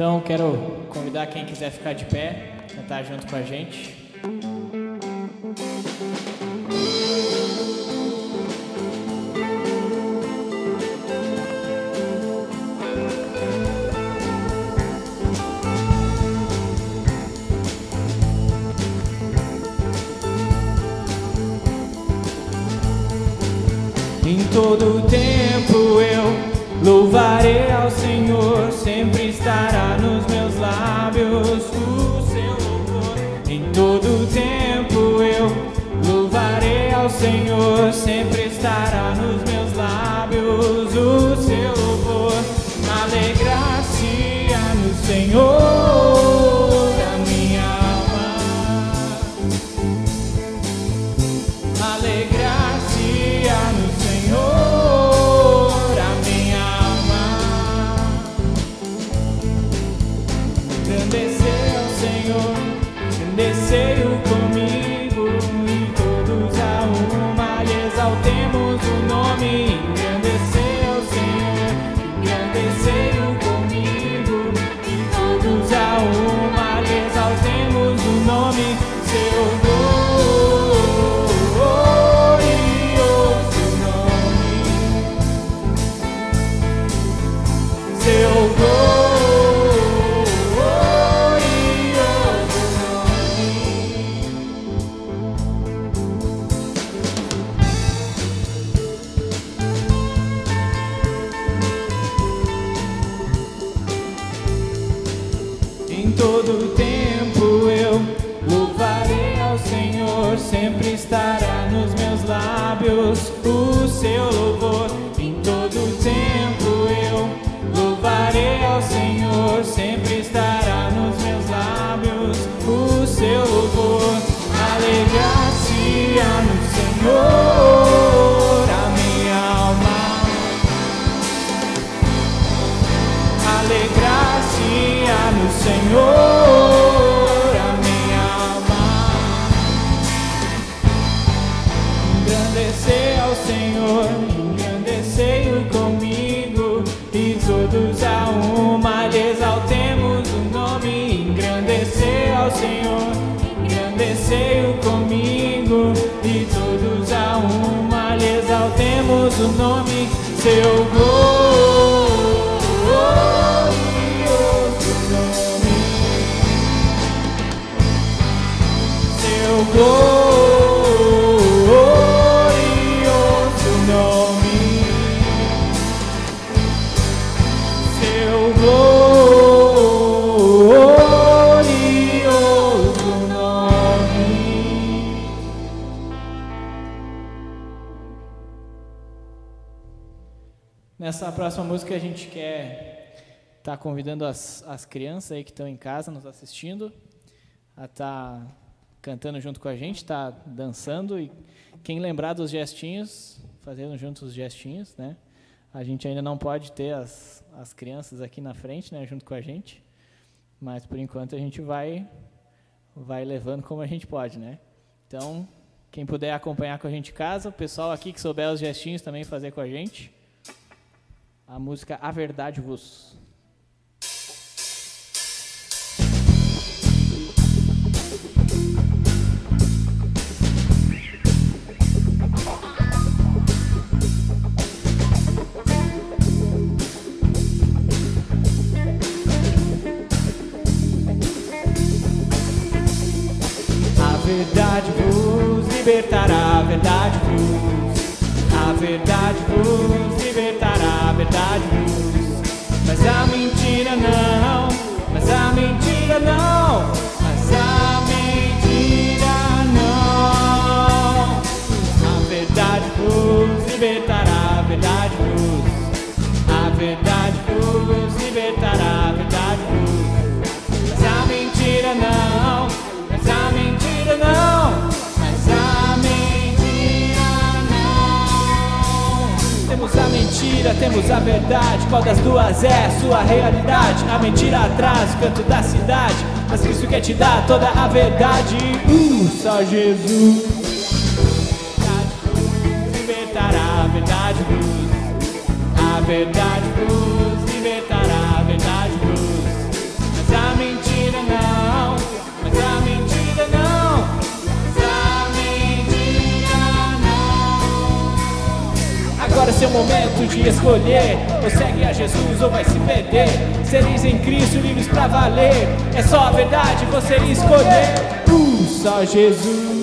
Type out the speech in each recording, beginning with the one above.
Então quero convidar quem quiser ficar de pé, cantar junto com a gente. Em Sempre estará nos meus lábios o seu louvor. Alegrar-se no Senhor Seu glorioso próxima música a gente quer estar convidando as, as crianças aí que estão em casa nos assistindo a estar cantando junto com a gente, estar dançando e quem lembrar dos gestinhos, fazendo juntos os gestinhos, né? A gente ainda não pode ter as, as crianças aqui na frente, né, junto com a gente, mas por enquanto a gente vai vai levando como a gente pode, né? Então, quem puder acompanhar com a gente em casa, o pessoal aqui que souber os gestinhos também fazer com a gente. A música A Verdade Vos. A verdade vos libertará, a verdade vos. A verdade vos vos. Mas a mentira, temos a verdade. Qual das duas é a sua realidade? A mentira atrás, canto da cidade. Mas Cristo quer te dar toda a verdade. Uh, só Jesus. Verdade libertará, a verdade vos. A verdade vos Agora é seu momento de escolher. Ou segue a Jesus ou vai se perder. Seres em Cristo livres pra valer. É só a verdade você escolher. Pulsa Jesus.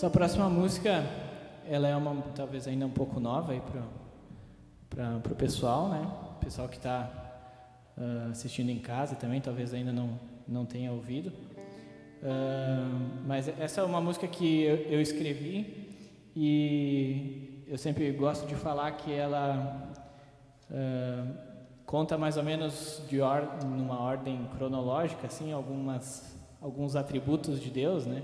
Essa próxima música, ela é uma talvez ainda um pouco nova aí para o pessoal, né? O pessoal que está uh, ah, assistindo em casa também, talvez ainda não, não tenha ouvido. Uh, mas essa é uma música que eu, eu, escrevi e eu sempre gosto de falar que ela uh, conta mais ou menos de or, numa ordem cronológica, assim, algumas alguns atributos de Deus, né?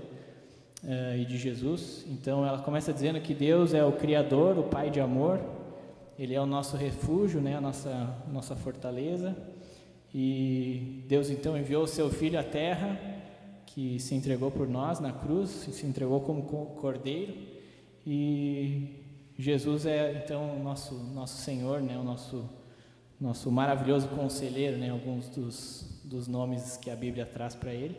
Uh, e de Jesus. Então ela começa dizendo que Deus é o Criador, o Pai de amor, Ele é o nosso refúgio, né, a nossa, nossa fortaleza. E Deus então enviou o seu Filho à terra, que se entregou por nós na cruz, se entregou como cordeiro. E Jesus é então o nosso, nosso Senhor, né, o nosso, nosso maravilhoso conselheiro, né, alguns dos, dos nomes que a Bíblia traz para ele.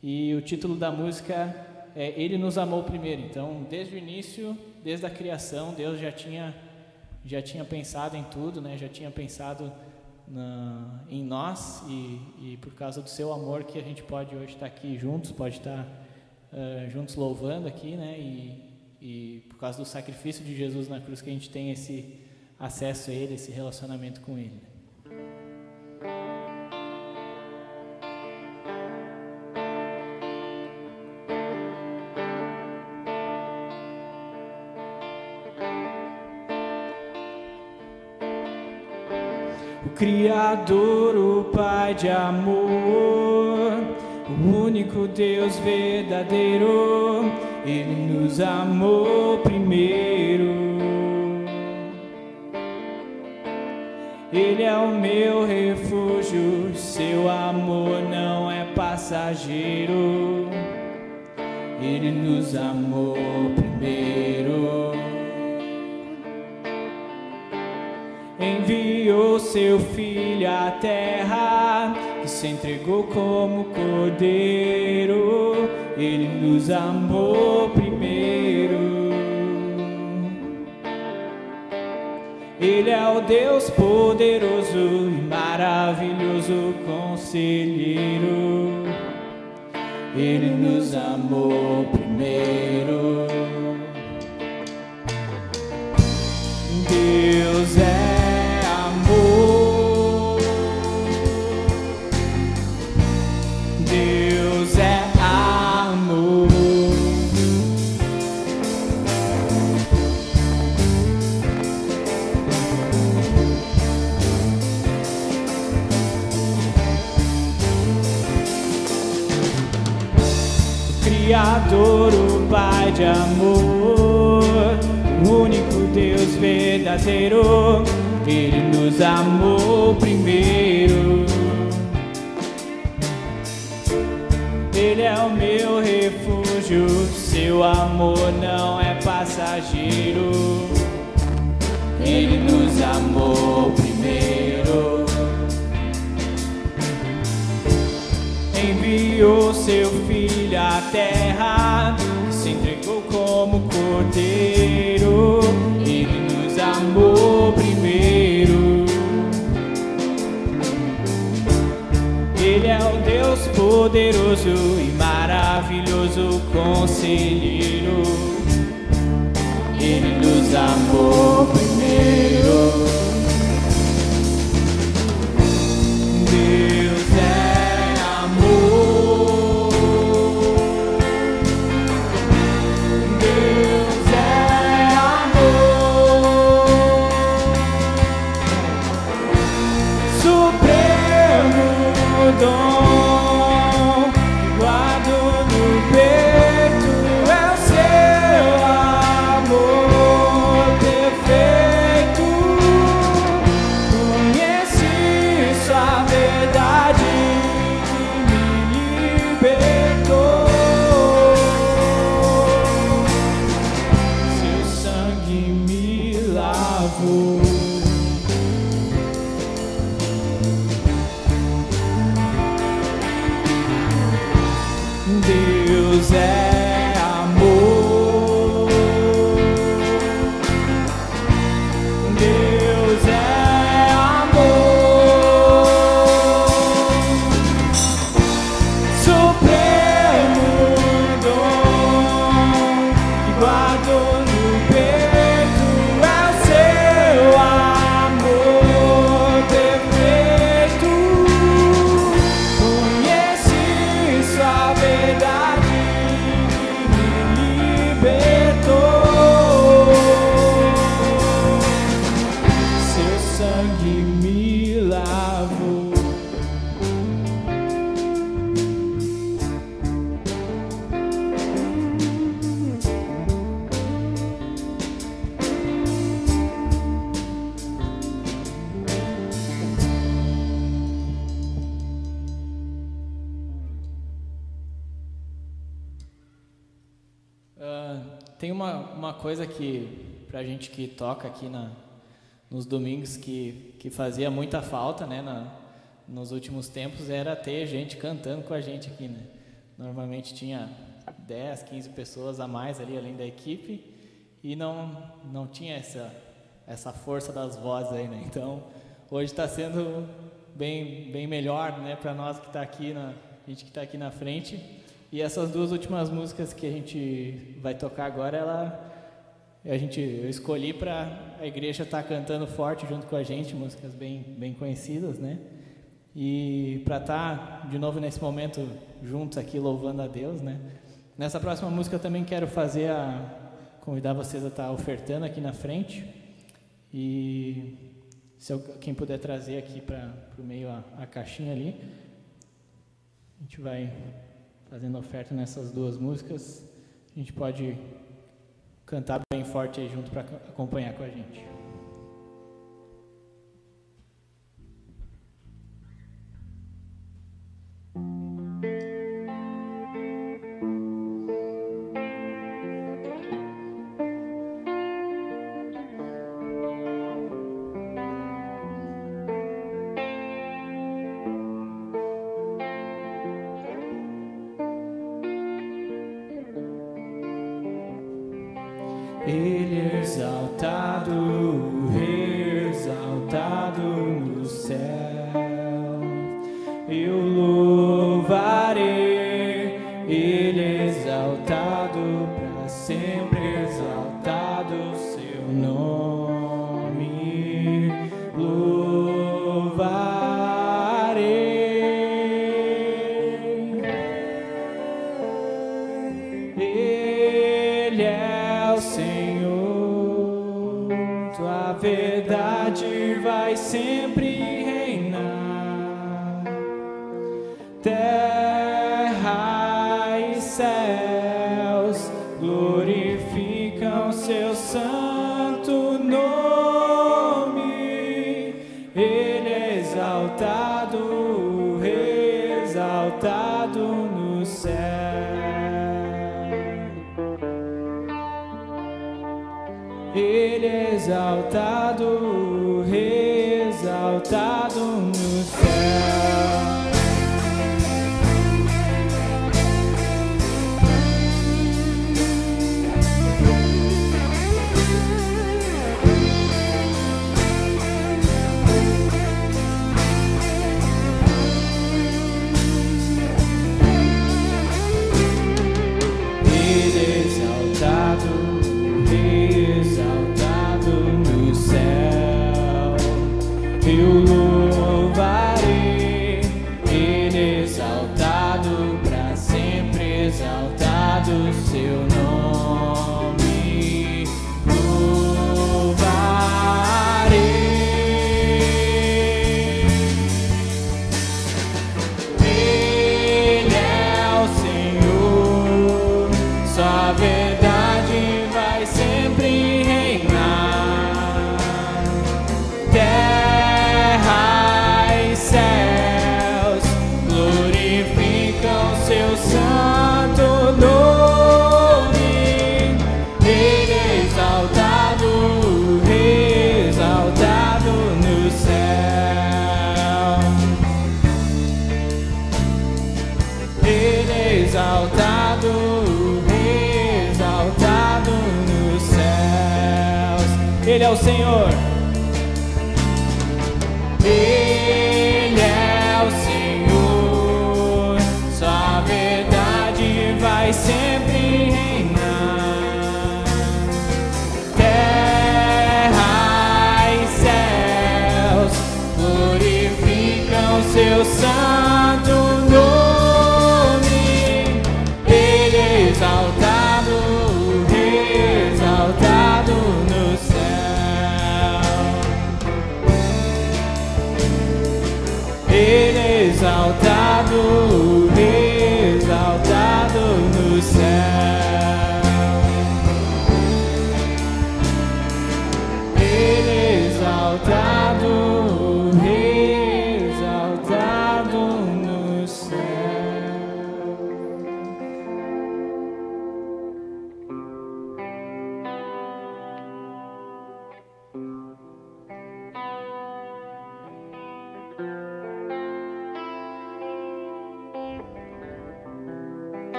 E o título da música é, ele nos amou primeiro. Então, desde o início, desde a criação, Deus já tinha, já tinha pensado em tudo, né? já tinha pensado na, em nós e, e, por causa do seu amor que a gente pode hoje estar aqui juntos, pode estar uh, juntos louvando aqui, né? E, e por causa do sacrifício de Jesus na cruz que a gente tem esse acesso a Ele, esse relacionamento com Ele. Criador, o Pai de amor, o único Deus verdadeiro, Ele nos amou primeiro. Ele é o meu refúgio, seu amor não é passageiro. Ele nos amou primeiro. Seu filho à terra e se entregou como cordeiro. Ele nos amou primeiro. Ele é o Deus poderoso e maravilhoso conselheiro. Ele nos amou primeiro. Pai de amor, o único Deus verdadeiro, Ele nos amou primeiro. Ele é o meu refúgio, seu amor não é passageiro. Ele nos amou primeiro. Enviou seu filho a terra, cordeiro, ele nos amou primeiro. Ele é o Deus poderoso e maravilhoso conselheiro. Ele nos amou uma, coisa que, pra gente que toca aqui na, nos domingos, que, que fazia muita falta, né, na, nos últimos tempos, era ter gente cantando com a gente aqui, né. Normalmente tinha 10, 15 pessoas a mais ali, além da equipe, e não, não tinha essa, essa força das vozes aí, né. Então, hoje está sendo bem, bem melhor, né, para nós que está aqui, na, gente que está aqui na frente, e essas duas últimas músicas que a gente vai tocar agora, ela a gente eu escolhi para a igreja estar tá cantando forte junto com a gente, músicas bem bem conhecidas, né? E para estar tá de novo nesse momento juntos aqui louvando a Deus, né? Nessa próxima música eu também quero fazer a convidar vocês a estar tá ofertando aqui na frente. E se eu, quem puder trazer aqui para o meio a, a caixinha ali, a gente vai fazendo oferta nessas duas músicas. A gente pode cantar bem forte aí junto para acompanhar com a gente. no céu. Ele é exaltado, exaltado no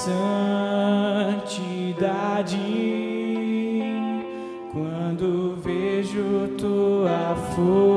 santidade quando vejo tua força.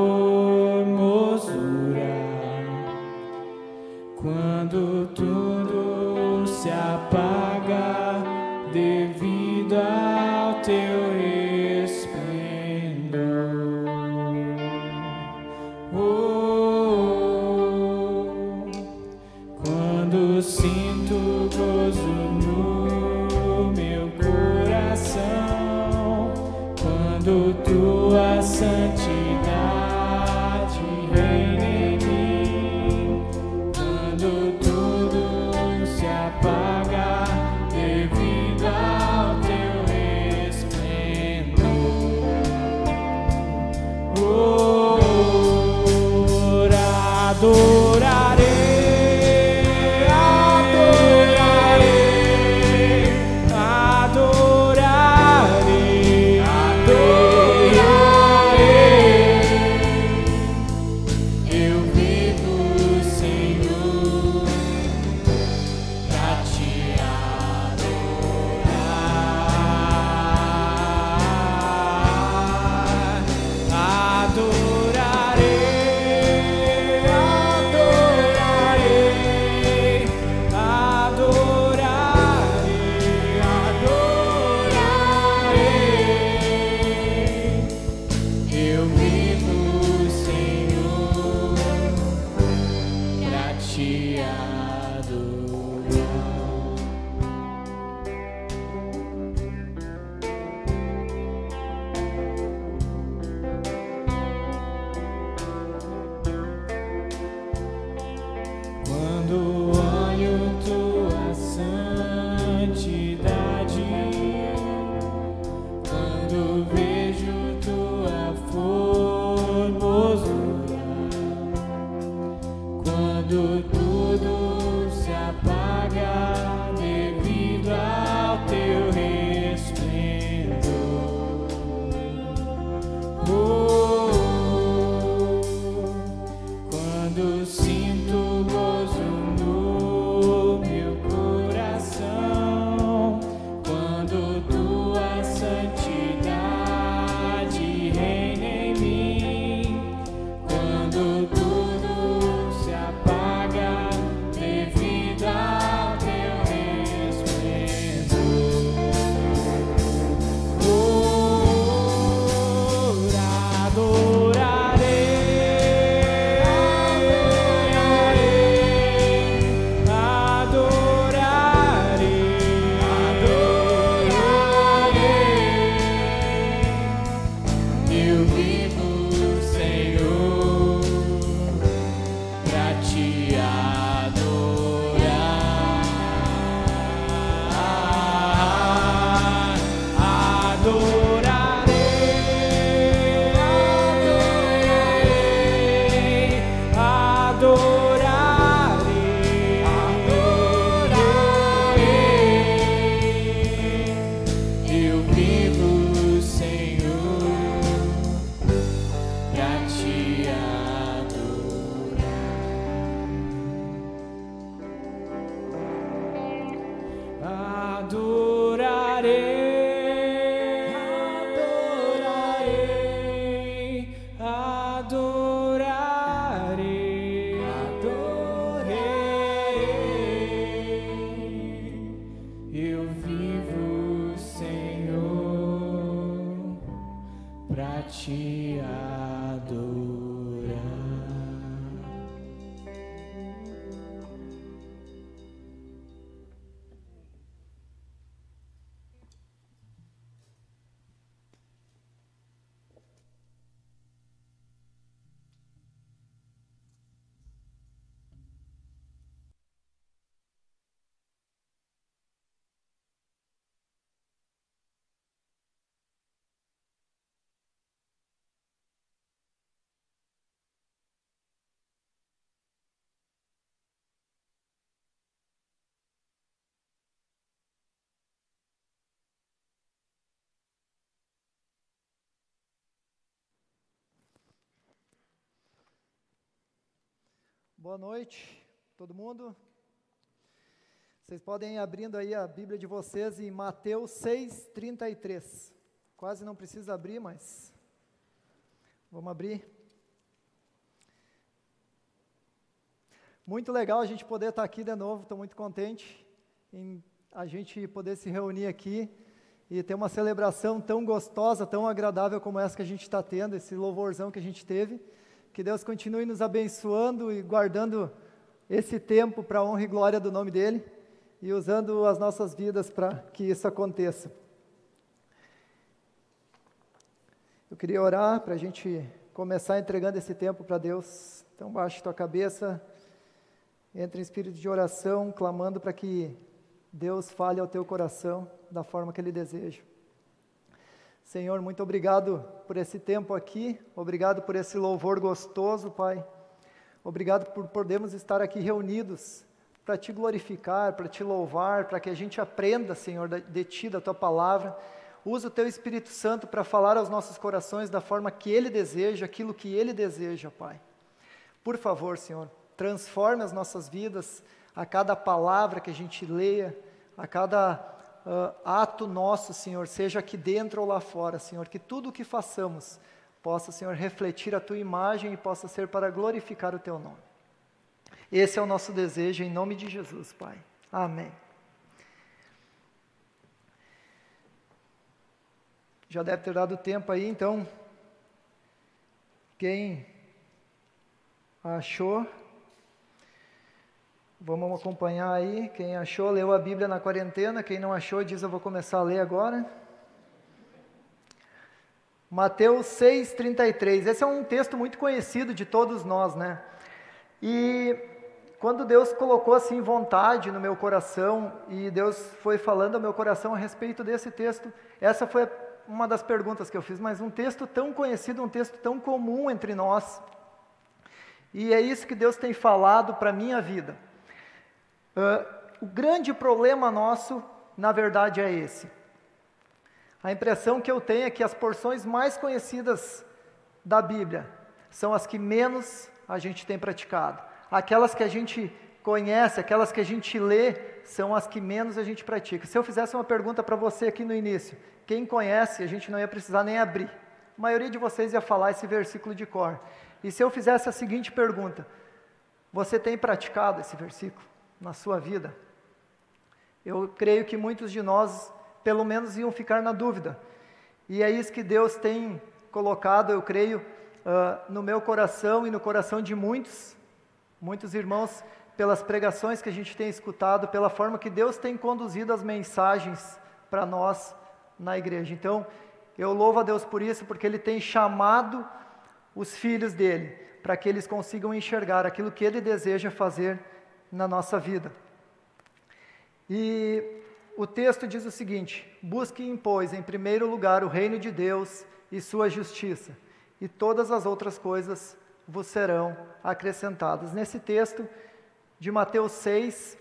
Boa noite, todo mundo. Vocês podem ir abrindo aí a Bíblia de vocês em Mateus 6, 33. Quase não precisa abrir, mas Vamos abrir. Muito legal a gente poder estar aqui de novo, estou muito contente em a gente poder se reunir aqui e ter uma celebração tão gostosa, tão agradável como essa que a gente está tendo, esse louvorzão que a gente teve. Que Deus continue nos abençoando e guardando esse tempo para a honra e glória do nome dEle e usando as nossas vidas para que isso aconteça. Eu queria orar para a gente começar entregando esse tempo para Deus. Então, baixe tua cabeça, entre em espírito de oração, clamando para que Deus fale ao teu coração da forma que Ele deseja. Senhor, muito obrigado por esse tempo aqui, obrigado por esse louvor gostoso, Pai. Obrigado por podermos estar aqui reunidos para te glorificar, para te louvar, para que a gente aprenda, Senhor, de ti, da tua palavra. Usa o teu Espírito Santo para falar aos nossos corações da forma que ele deseja, aquilo que ele deseja, Pai. Por favor, Senhor, transforme as nossas vidas a cada palavra que a gente leia, a cada uh, ato nosso, Senhor, seja aqui dentro ou lá fora, Senhor, que tudo o que façamos possa, Senhor, refletir a tua imagem e possa ser para glorificar o teu nome. Esse é o nosso desejo em nome de Jesus, Pai. Amém. Já deve ter dado tempo aí, então. Quem achou, Vamos acompanhar aí. Quem achou, leu a Bíblia na quarentena. Quem não achou, diz: Eu vou começar a ler agora. Mateus 6,33. Esse é um texto muito conhecido de todos nós, né? E quando Deus colocou assim vontade no meu coração e Deus foi falando ao meu coração a respeito desse texto, essa foi uma das perguntas que eu fiz. Mas um texto tão conhecido, um texto tão comum entre nós. E é isso que Deus tem falado para a minha vida. Uh, o grande problema nosso, na verdade, é esse. A impressão que eu tenho é que as porções mais conhecidas da Bíblia são as que menos a gente tem praticado. Aquelas que a gente conhece, aquelas que a gente lê, são as que menos a gente pratica. Se eu fizesse uma pergunta para você aqui no início, quem conhece, a gente não ia precisar nem abrir. A maioria de vocês ia falar esse versículo de cor. E se eu fizesse a seguinte pergunta: Você tem praticado esse versículo? Na sua vida? Eu creio que muitos de nós, pelo menos, iam ficar na dúvida. E é isso que Deus tem colocado, eu creio, uh, no meu coração e no coração de muitos, muitos irmãos, pelas pregações que a gente tem escutado, pela forma que Deus tem conduzido as mensagens para nós na igreja. Então, eu louvo a Deus por isso, porque Ele tem chamado os filhos dele para que eles consigam enxergar aquilo que Ele deseja fazer na nossa vida. E o texto diz o seguinte: Busquem, pois, em primeiro lugar o reino de Deus e sua justiça, e todas as outras coisas vos serão acrescentadas. Nesse texto de Mateus 6,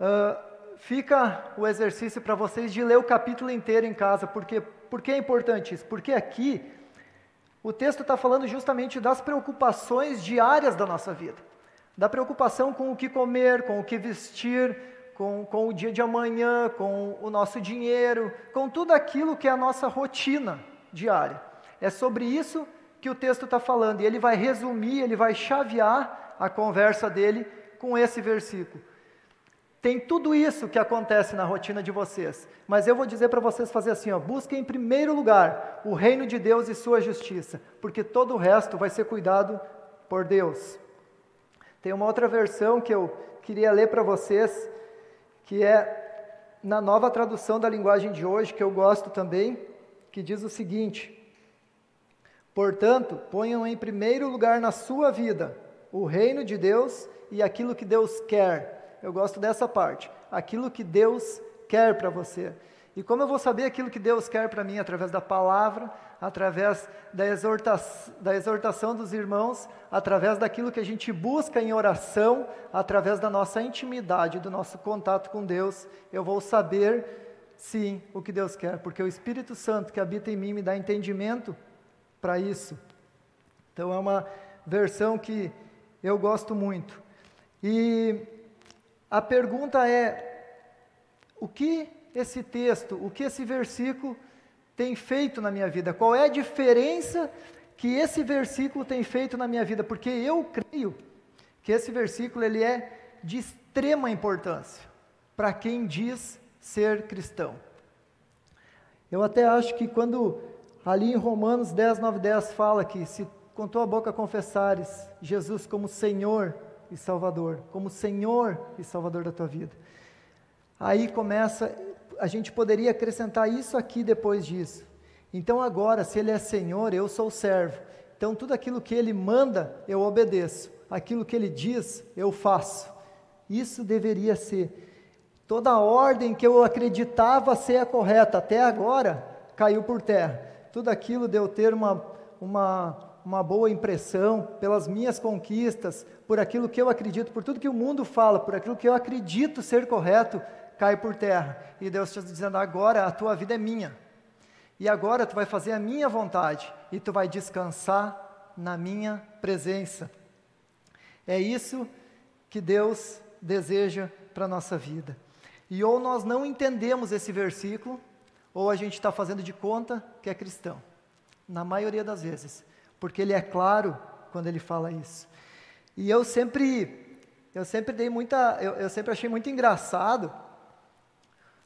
uh, fica o exercício para vocês de ler o capítulo inteiro em casa, porque, porque é importante isso? Porque aqui o texto está falando justamente das preocupações diárias da nossa vida da preocupação com o que comer, com o que vestir, com, com o dia de amanhã, com o nosso dinheiro, com tudo aquilo que é a nossa rotina diária. É sobre isso que o texto está falando, e ele vai resumir, ele vai chavear a conversa dele com esse versículo. Tem tudo isso que acontece na rotina de vocês, mas eu vou dizer para vocês fazer assim: ó, busquem em primeiro lugar o reino de Deus e sua justiça, porque todo o resto vai ser cuidado por Deus. Tem uma outra versão que eu queria ler para vocês, que é na nova tradução da linguagem de hoje, que eu gosto também, que diz o seguinte: Portanto, ponham em primeiro lugar na sua vida o reino de Deus e aquilo que Deus quer. Eu gosto dessa parte. Aquilo que Deus quer para você. E como eu vou saber aquilo que Deus quer para mim através da palavra, através da, exorta da exortação dos irmãos, através daquilo que a gente busca em oração, através da nossa intimidade, do nosso contato com Deus, eu vou saber sim o que Deus quer, porque o Espírito Santo que habita em mim me dá entendimento para isso. Então é uma versão que eu gosto muito. E a pergunta é: o que esse texto, o que esse versículo tem feito na minha vida? Qual é a diferença que esse versículo tem feito na minha vida? Porque eu creio que esse versículo ele é de extrema importância para quem diz ser cristão. Eu até acho que quando ali em Romanos 10, 9, 10 fala que se com tua boca confessares Jesus como Senhor e Salvador, como Senhor e Salvador da tua vida, aí começa, a gente poderia acrescentar isso aqui depois disso. Então agora, se Ele é Senhor, eu sou servo. Então tudo aquilo que Ele manda, eu obedeço. Aquilo que Ele diz, eu faço. Isso deveria ser. Toda a ordem que eu acreditava ser a correta até agora caiu por terra. Tudo aquilo de eu ter uma, uma, uma boa impressão pelas minhas conquistas, por aquilo que eu acredito, por tudo que o mundo fala, por aquilo que eu acredito ser correto, cai por terra. E Deus está dizendo: agora a tua vida é minha. E agora tu vai fazer a minha vontade e tu vai descansar na minha presença. É isso que Deus deseja para a nossa vida. E ou nós não entendemos esse versículo, ou a gente está fazendo de conta que é cristão. Na maioria das vezes. Porque ele é claro quando ele fala isso. E eu sempre, eu sempre dei muita, eu, eu sempre achei muito engraçado.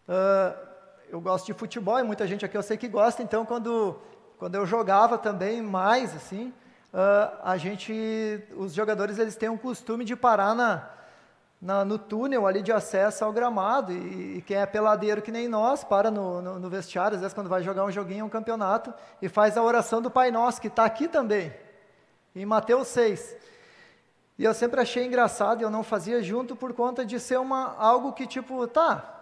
Uh, eu gosto de futebol e muita gente aqui eu sei que gosta, então quando, quando eu jogava também mais, assim, uh, a gente, os jogadores eles têm um costume de parar na, na, no túnel ali de acesso ao gramado. E, e, quem é peladeiro que nem nós, para no, no, no, vestiário, às vezes quando vai jogar um joguinho, um campeonato, e faz a oração do Pai Nosso, que está aqui também, em Mateus 6. E eu sempre achei engraçado, eu não fazia junto por conta de ser uma, algo que tipo, tá,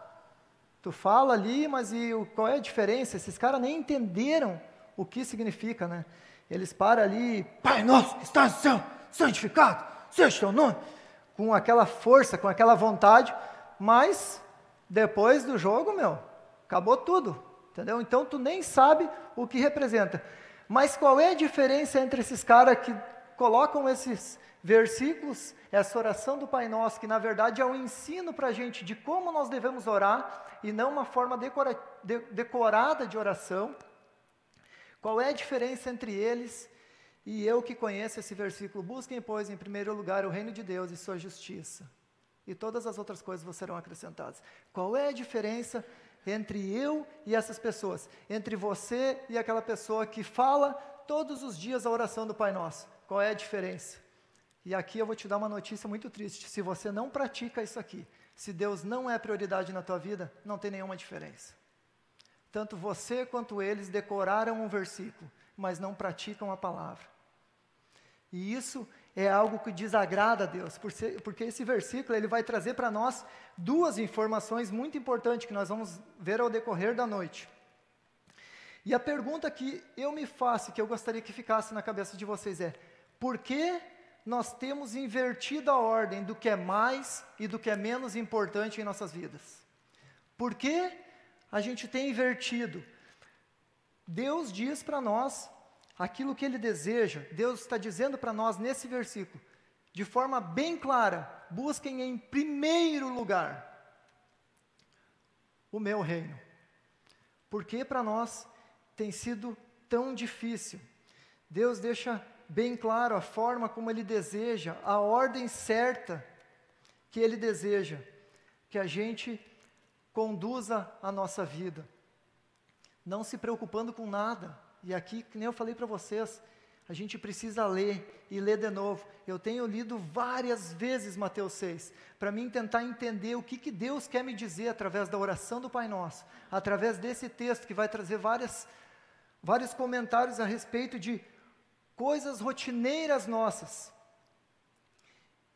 tu fala ali, mas e o, qual é a diferença? Esses caras nem entenderam o que significa, né? Eles param ali, Pai Nosso está no céu, santificado, seja teu nome com aquela força, com aquela vontade, mas depois do jogo, meu, acabou tudo, entendeu? Então tu nem sabe o que representa. Mas qual é a diferença entre esses caras que colocam esses versículos, essa oração do Pai Nosso, que na verdade é um ensino para a gente de como nós devemos orar e não uma forma decora, de, decorada de oração? Qual é a diferença entre eles e eu que conheço esse versículo, busquem, pois, em primeiro lugar o reino de Deus e sua justiça, e todas as outras coisas serão acrescentadas. Qual é a diferença entre eu e essas pessoas? Entre você e aquela pessoa que fala todos os dias a oração do Pai Nosso? Qual é a diferença? E aqui eu vou te dar uma notícia muito triste. Se você não pratica isso aqui, se Deus não é prioridade na tua vida, não tem nenhuma diferença. Tanto você quanto eles decoraram um versículo, mas não praticam a palavra. E isso é algo que desagrada a Deus, porque esse versículo ele vai trazer para nós duas informações muito importantes que nós vamos ver ao decorrer da noite. E a pergunta que eu me faço, que eu gostaria que ficasse na cabeça de vocês é: por que nós temos invertido a ordem do que é mais e do que é menos importante em nossas vidas? Por que a gente tem invertido? Deus diz para nós aquilo que Ele deseja, Deus está dizendo para nós nesse versículo, de forma bem clara: busquem em primeiro lugar o meu reino. Porque para nós tem sido tão difícil. Deus deixa bem claro a forma como Ele deseja, a ordem certa que Ele deseja, que a gente conduza a nossa vida, não se preocupando com nada, e aqui, que nem eu falei para vocês, a gente precisa ler e ler de novo. Eu tenho lido várias vezes Mateus 6, para mim tentar entender o que, que Deus quer me dizer através da oração do Pai Nosso, através desse texto que vai trazer várias, vários comentários a respeito de coisas rotineiras nossas.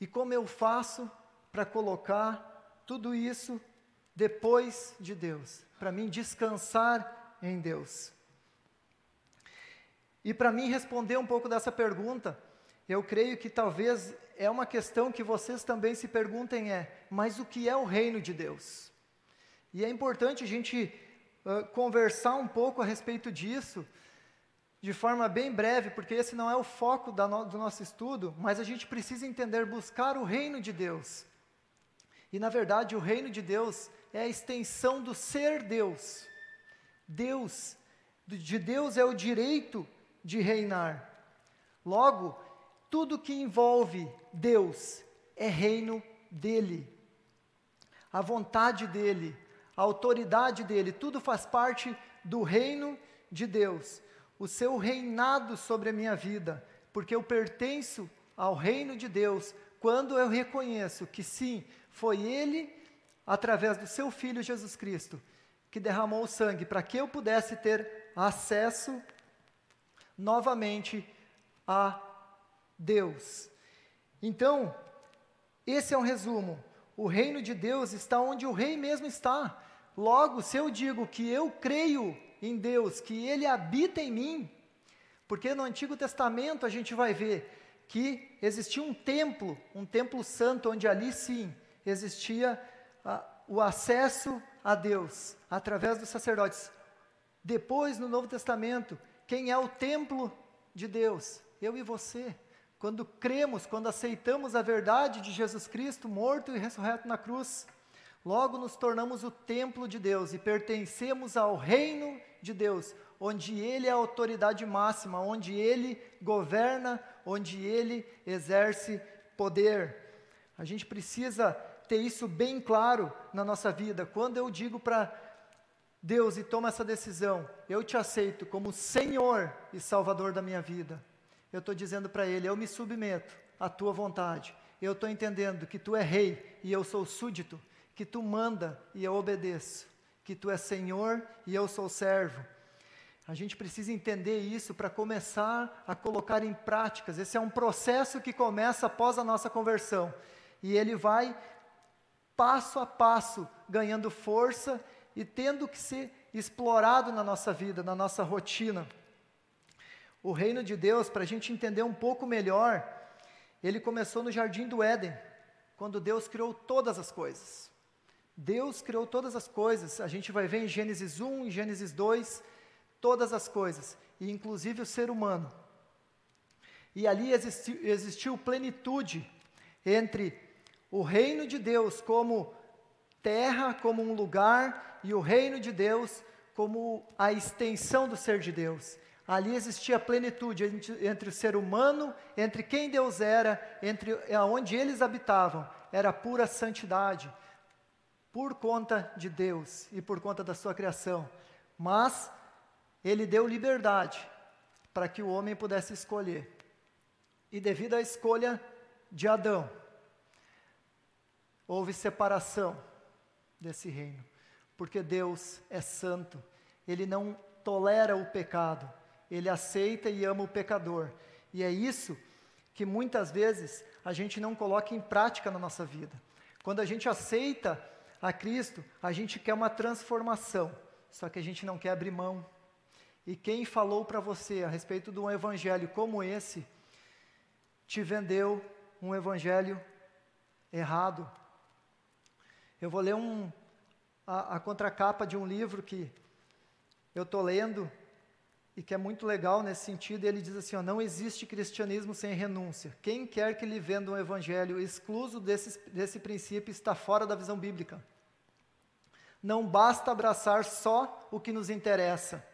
E como eu faço para colocar tudo isso depois de Deus, para mim descansar em Deus. E para mim responder um pouco dessa pergunta, eu creio que talvez é uma questão que vocês também se perguntem é, mas o que é o reino de Deus? E é importante a gente uh, conversar um pouco a respeito disso, de forma bem breve, porque esse não é o foco do nosso estudo, mas a gente precisa entender, buscar o reino de Deus. E na verdade, o reino de Deus é a extensão do ser Deus. Deus de Deus é o direito de reinar. Logo, tudo que envolve Deus é reino dele. A vontade dele, a autoridade dele, tudo faz parte do reino de Deus. O seu reinado sobre a minha vida, porque eu pertenço ao reino de Deus quando eu reconheço que sim, foi ele através do seu filho Jesus Cristo que derramou o sangue para que eu pudesse ter acesso novamente a Deus. Então, esse é um resumo. O reino de Deus está onde o rei mesmo está. Logo, se eu digo que eu creio em Deus, que ele habita em mim, porque no Antigo Testamento a gente vai ver que existia um templo, um templo santo, onde ali sim existia ah, o acesso a Deus através dos sacerdotes. Depois, no Novo Testamento, quem é o templo de Deus? Eu e você. Quando cremos, quando aceitamos a verdade de Jesus Cristo morto e ressurreto na cruz, logo nos tornamos o templo de Deus e pertencemos ao reino de Deus, onde Ele é a autoridade máxima, onde Ele governa, onde Ele exerce poder. A gente precisa ter isso bem claro na nossa vida. Quando eu digo para Deus e toma essa decisão, eu te aceito como Senhor e Salvador da minha vida. Eu estou dizendo para Ele, eu me submeto à tua vontade. Eu estou entendendo que tu é rei e eu sou súdito, que tu manda e eu obedeço, que tu é Senhor e eu sou servo. A gente precisa entender isso para começar a colocar em práticas. Esse é um processo que começa após a nossa conversão. E ele vai passo a passo ganhando força e tendo que ser explorado na nossa vida, na nossa rotina. O reino de Deus, para a gente entender um pouco melhor, ele começou no jardim do Éden, quando Deus criou todas as coisas. Deus criou todas as coisas, a gente vai ver em Gênesis 1, em Gênesis 2, todas as coisas, e inclusive o ser humano. E ali existiu, existiu plenitude entre o reino de Deus como terra como um lugar e o reino de Deus como a extensão do ser de Deus. Ali existia plenitude entre, entre, o ser humano, entre quem Deus era, entre onde eles habitavam. Era pura santidade, por conta de Deus e por conta da sua criação. Mas ele deu liberdade para que o homem pudesse escolher. E devido à escolha de Adão, houve separação desse reino, porque Deus é santo, Ele não tolera o pecado, Ele aceita e ama o pecador, e é isso que muitas vezes a gente não coloca em prática na nossa vida. Quando a gente aceita a Cristo, a gente quer uma transformação, só que a gente não quer abrir mão. E quem falou para você a respeito de um evangelho como esse, te vendeu um evangelho errado. Eu vou ler um, a, a contracapa de um livro que eu estou lendo e que é muito legal nesse sentido. Ele diz assim: ó, não existe cristianismo sem renúncia. Quem quer que lhe venda um evangelho excluso desse, desse princípio está fora da visão bíblica. Não basta abraçar só o que nos interessa,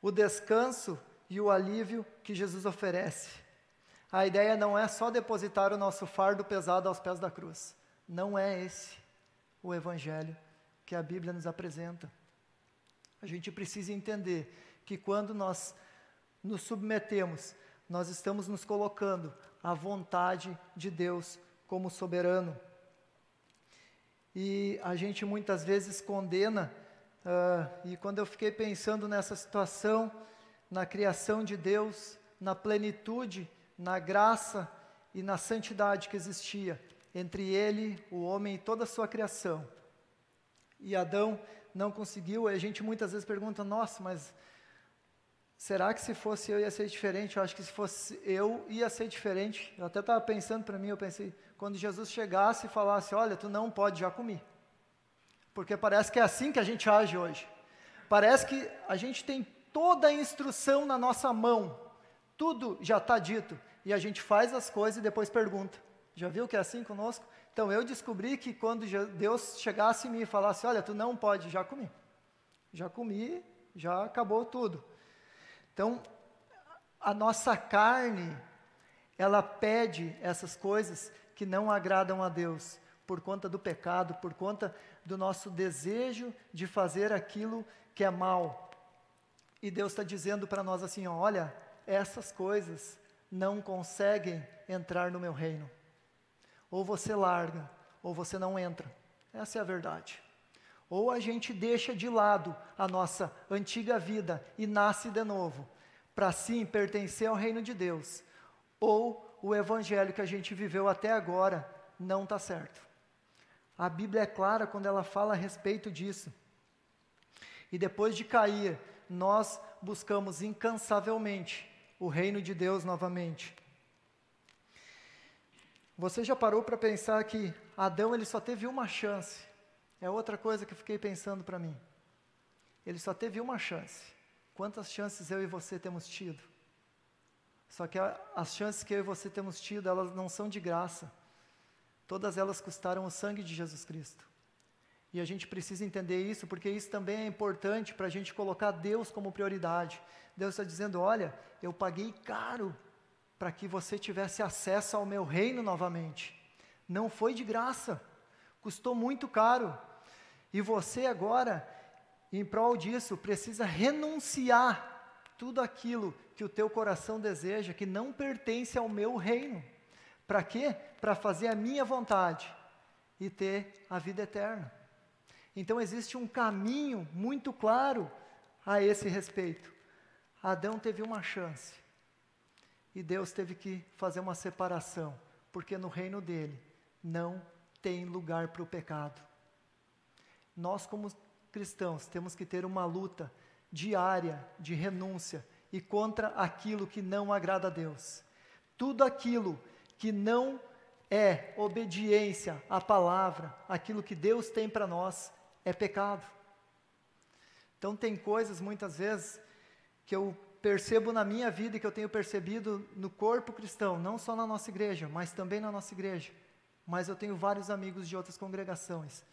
o descanso e o alívio que Jesus oferece. A ideia não é só depositar o nosso fardo pesado aos pés da cruz. Não é esse o evangelho que a Bíblia nos apresenta. A gente precisa entender que quando nós nos submetemos, nós estamos nos colocando à vontade de Deus como soberano. E a gente muitas vezes condena, uh, e quando eu fiquei pensando nessa situação, na criação de Deus, na plenitude, na graça e na santidade que existia entre ele, o homem e toda a sua criação, e Adão não conseguiu, e a gente muitas vezes pergunta: nossa, mas será que se fosse eu ia ser diferente? Eu acho que se fosse eu ia ser diferente. Eu até estava pensando para mim, eu pensei, quando Jesus chegasse e falasse: olha, tu não pode já comer. Porque parece que é assim que a gente age hoje. Parece que a gente tem toda a instrução na nossa mão, tudo já está dito, e a gente faz as coisas e depois pergunta. Já viu que é assim conosco? Então eu descobri que quando Deus chegasse em mim e falasse: Olha, tu não pode, já comi. Já comi já acabou tudo. Então, a nossa carne, ela pede essas coisas que não agradam a Deus, por conta do pecado, por conta do nosso desejo de fazer aquilo que é mal. E Deus está dizendo para nós assim: olha, essas coisas não conseguem entrar no meu reino. Ou você larga, ou você não entra. Essa é a verdade. Ou a gente deixa de lado a nossa antiga vida e nasce de novo, para sim pertencer ao reino de Deus. Ou o evangelho que a gente viveu até agora não está certo. A Bíblia é clara quando ela fala a respeito disso. E depois de cair, nós buscamos incansavelmente o reino de Deus novamente. Você já parou para pensar que Adão ele só teve uma chance? É outra coisa que eu fiquei pensando para mim. Ele só teve uma chance. Quantas chances eu e você temos tido? Só que a, as chances que eu e você temos tido, elas não são de graça. Todas elas custaram o sangue de Jesus Cristo. E a gente precisa entender isso, porque isso também é importante para a gente colocar Deus como prioridade. Deus está dizendo: olha, eu paguei caro para que você tivesse acesso ao meu reino novamente. Não foi de graça, custou muito caro. E você agora, em prol disso, precisa renunciar tudo aquilo que o teu coração deseja, que não pertence ao meu reino. Para quê? Para fazer a minha vontade e ter a vida eterna. Então existe um caminho muito claro a esse respeito. Adão teve uma chance e Deus teve que fazer uma separação, porque no reino dele não tem lugar para o pecado. Nós, como cristãos, temos que ter uma luta diária de renúncia e contra aquilo que não agrada a Deus. Tudo aquilo que não é obediência à palavra, aquilo que Deus tem para nós, é pecado. Então, tem coisas muitas vezes que eu percebo na minha vida e que eu tenho percebido no corpo cristão, não só na nossa igreja, mas também na nossa igreja. Mas eu tenho vários amigos de outras congregações,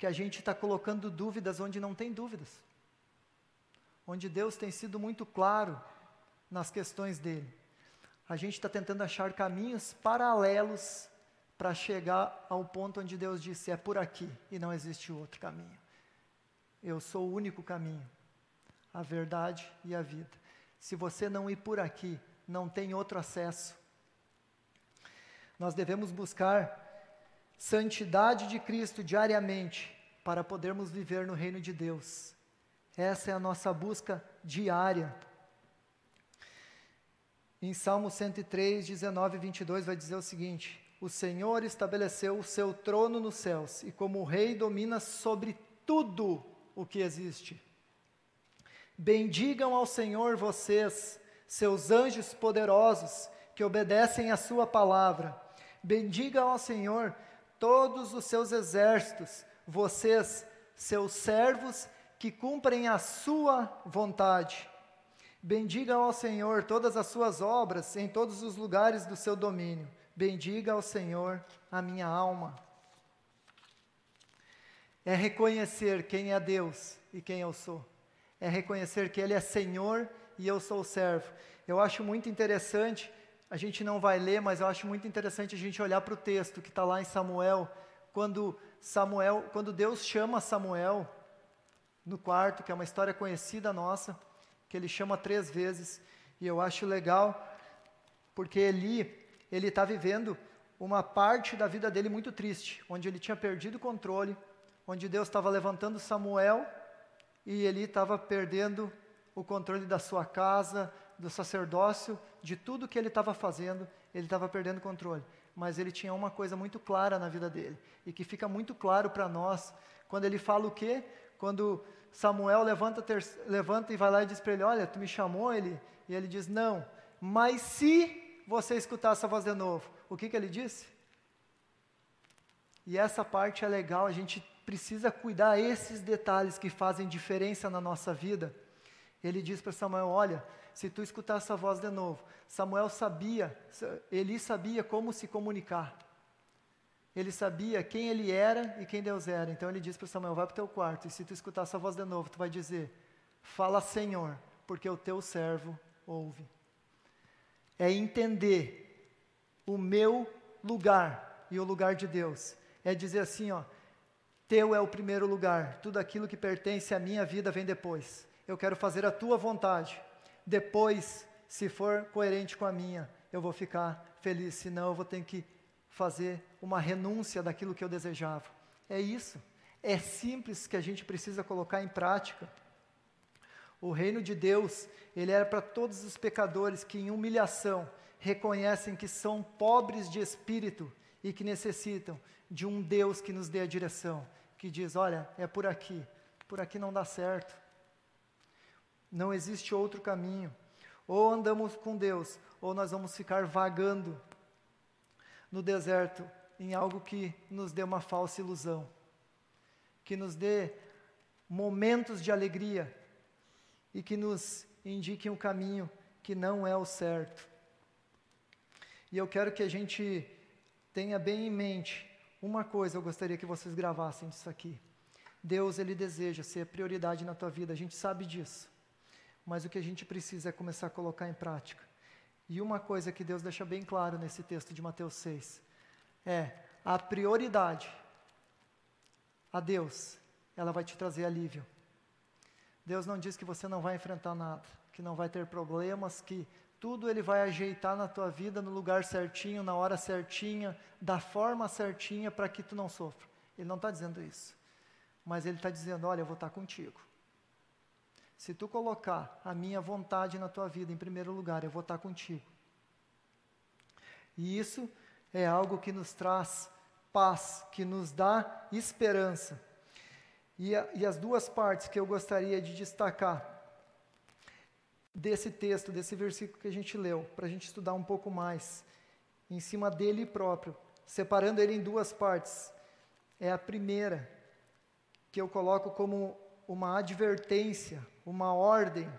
que a gente está colocando dúvidas onde não tem dúvidas, onde Deus tem sido muito claro nas questões dele a gente está tentando achar caminhos paralelos para chegar ao ponto onde Deus disse: é por aqui e não existe outro caminho. Eu sou o único caminho, a verdade e a vida. Se você não ir por aqui, não tem outro acesso. Nós devemos buscar santidade de Cristo diariamente para podermos viver no reino de Deus. Essa é a nossa busca diária. Em Salmo 103, 19 e 22 vai dizer o seguinte: O Senhor estabeleceu o seu trono nos céus e como rei domina sobre tudo o que existe. Bendigam ao Senhor vocês, seus anjos poderosos, que obedecem a sua palavra. Bendigam ao Senhor todos os seus exércitos, vocês, seus servos, que cumprem a sua vontade. Bendiga ao Senhor todas as suas obras em todos os lugares do seu domínio. Bendiga ao Senhor a minha alma. É reconhecer quem é Deus e quem eu sou. É reconhecer que Ele é Senhor e eu sou servo. Eu acho muito interessante, a gente não vai ler, mas eu acho muito interessante a gente olhar para o texto que está lá em Samuel, quando Samuel, quando Deus chama Samuel no quarto, que é uma história conhecida nossa que ele chama três vezes, e eu acho legal, porque Eli, ele está vivendo uma parte da vida dele muito triste, onde ele tinha perdido o controle, onde Deus estava levantando Samuel, e ele estava perdendo o controle da sua casa, do sacerdócio, de tudo que ele estava fazendo, ele estava perdendo controle. Mas ele tinha uma coisa muito clara na vida dele, e que fica muito claro para nós, quando ele fala o quê? Quando Samuel levanta, ter, levanta e vai lá e diz para ele: Olha, tu me chamou? Ele, e ele diz: Não, mas se você escutar essa voz de novo, o que, que ele disse? E essa parte é legal, a gente precisa cuidar esses detalhes que fazem diferença na nossa vida. Ele diz para Samuel: Olha, se tu escutar essa voz de novo, Samuel sabia, Eli sabia como se comunicar. Ele sabia quem ele era e quem Deus era. Então ele disse para Samuel: Vai para o teu quarto, e se tu escutar essa voz de novo, tu vai dizer: Fala, Senhor, porque o teu servo ouve. É entender o meu lugar e o lugar de Deus. É dizer assim, ó, teu é o primeiro lugar, tudo aquilo que pertence à minha vida vem depois. Eu quero fazer a tua vontade. Depois, se for coerente com a minha, eu vou ficar feliz, senão eu vou ter que fazer uma renúncia daquilo que eu desejava. É isso. É simples que a gente precisa colocar em prática. O reino de Deus, ele era para todos os pecadores que em humilhação reconhecem que são pobres de espírito e que necessitam de um Deus que nos dê a direção, que diz: "Olha, é por aqui. Por aqui não dá certo. Não existe outro caminho. Ou andamos com Deus, ou nós vamos ficar vagando no deserto em algo que nos dê uma falsa ilusão, que nos dê momentos de alegria e que nos indique um caminho que não é o certo. E eu quero que a gente tenha bem em mente uma coisa, eu gostaria que vocês gravassem disso aqui. Deus, Ele deseja ser prioridade na tua vida, a gente sabe disso. Mas o que a gente precisa é começar a colocar em prática. E uma coisa que Deus deixa bem claro nesse texto de Mateus 6 é a prioridade a Deus, ela vai te trazer alívio. Deus não diz que você não vai enfrentar nada, que não vai ter problemas, que tudo Ele vai ajeitar na tua vida no lugar certinho, na hora certinha, da forma certinha para que tu não sofra. Ele não está dizendo isso. Mas Ele está dizendo: olha, eu vou estar tá contigo. Se tu colocar a minha vontade na tua vida em primeiro lugar, eu vou estar contigo. E isso é algo que nos traz paz, que nos dá esperança. E, a, e as duas partes que eu gostaria de destacar desse texto, desse versículo que a gente leu, para a gente estudar um pouco mais, em cima dele próprio, separando ele em duas partes. É a primeira, que eu coloco como uma advertência, uma ordem,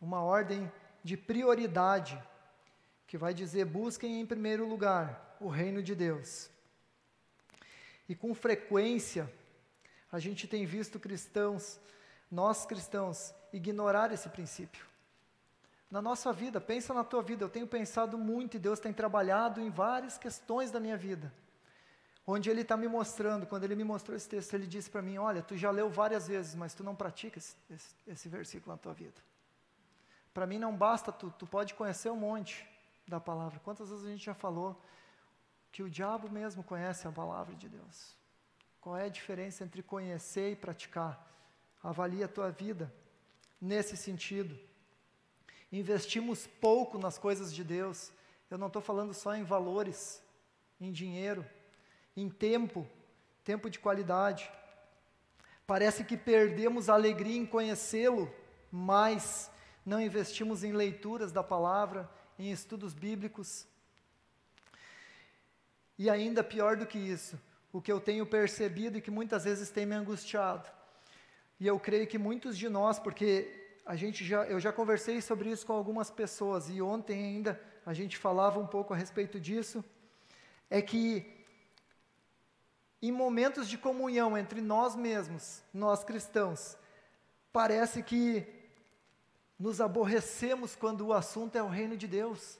uma ordem de prioridade, que vai dizer: busquem em primeiro lugar o reino de Deus. E com frequência, a gente tem visto cristãos, nós cristãos, ignorar esse princípio. Na nossa vida, pensa na tua vida, eu tenho pensado muito e Deus tem trabalhado em várias questões da minha vida onde ele está me mostrando, quando ele me mostrou esse texto, ele disse para mim: Olha, tu já leu várias vezes, mas tu não pratica esse, esse, esse versículo na tua vida. Para mim não basta, tu, tu pode conhecer um monte da palavra. Quantas vezes a gente já falou que o diabo mesmo conhece a palavra de Deus? Qual é a diferença entre conhecer e praticar? Avalie a tua vida nesse sentido. Investimos pouco nas coisas de Deus. Eu não estou falando só em valores, em dinheiro em tempo, tempo de qualidade. Parece que perdemos a alegria em conhecê-lo, mas não investimos em leituras da palavra, em estudos bíblicos. E ainda pior do que isso, o que eu tenho percebido e que muitas vezes tem me angustiado. E eu creio que muitos de nós, porque a gente já, eu já conversei sobre isso com algumas pessoas e ontem ainda a gente falava um pouco a respeito disso, é que em momentos de comunhão entre nós mesmos, nós cristãos, parece que nos aborrecemos quando o assunto é o reino de Deus.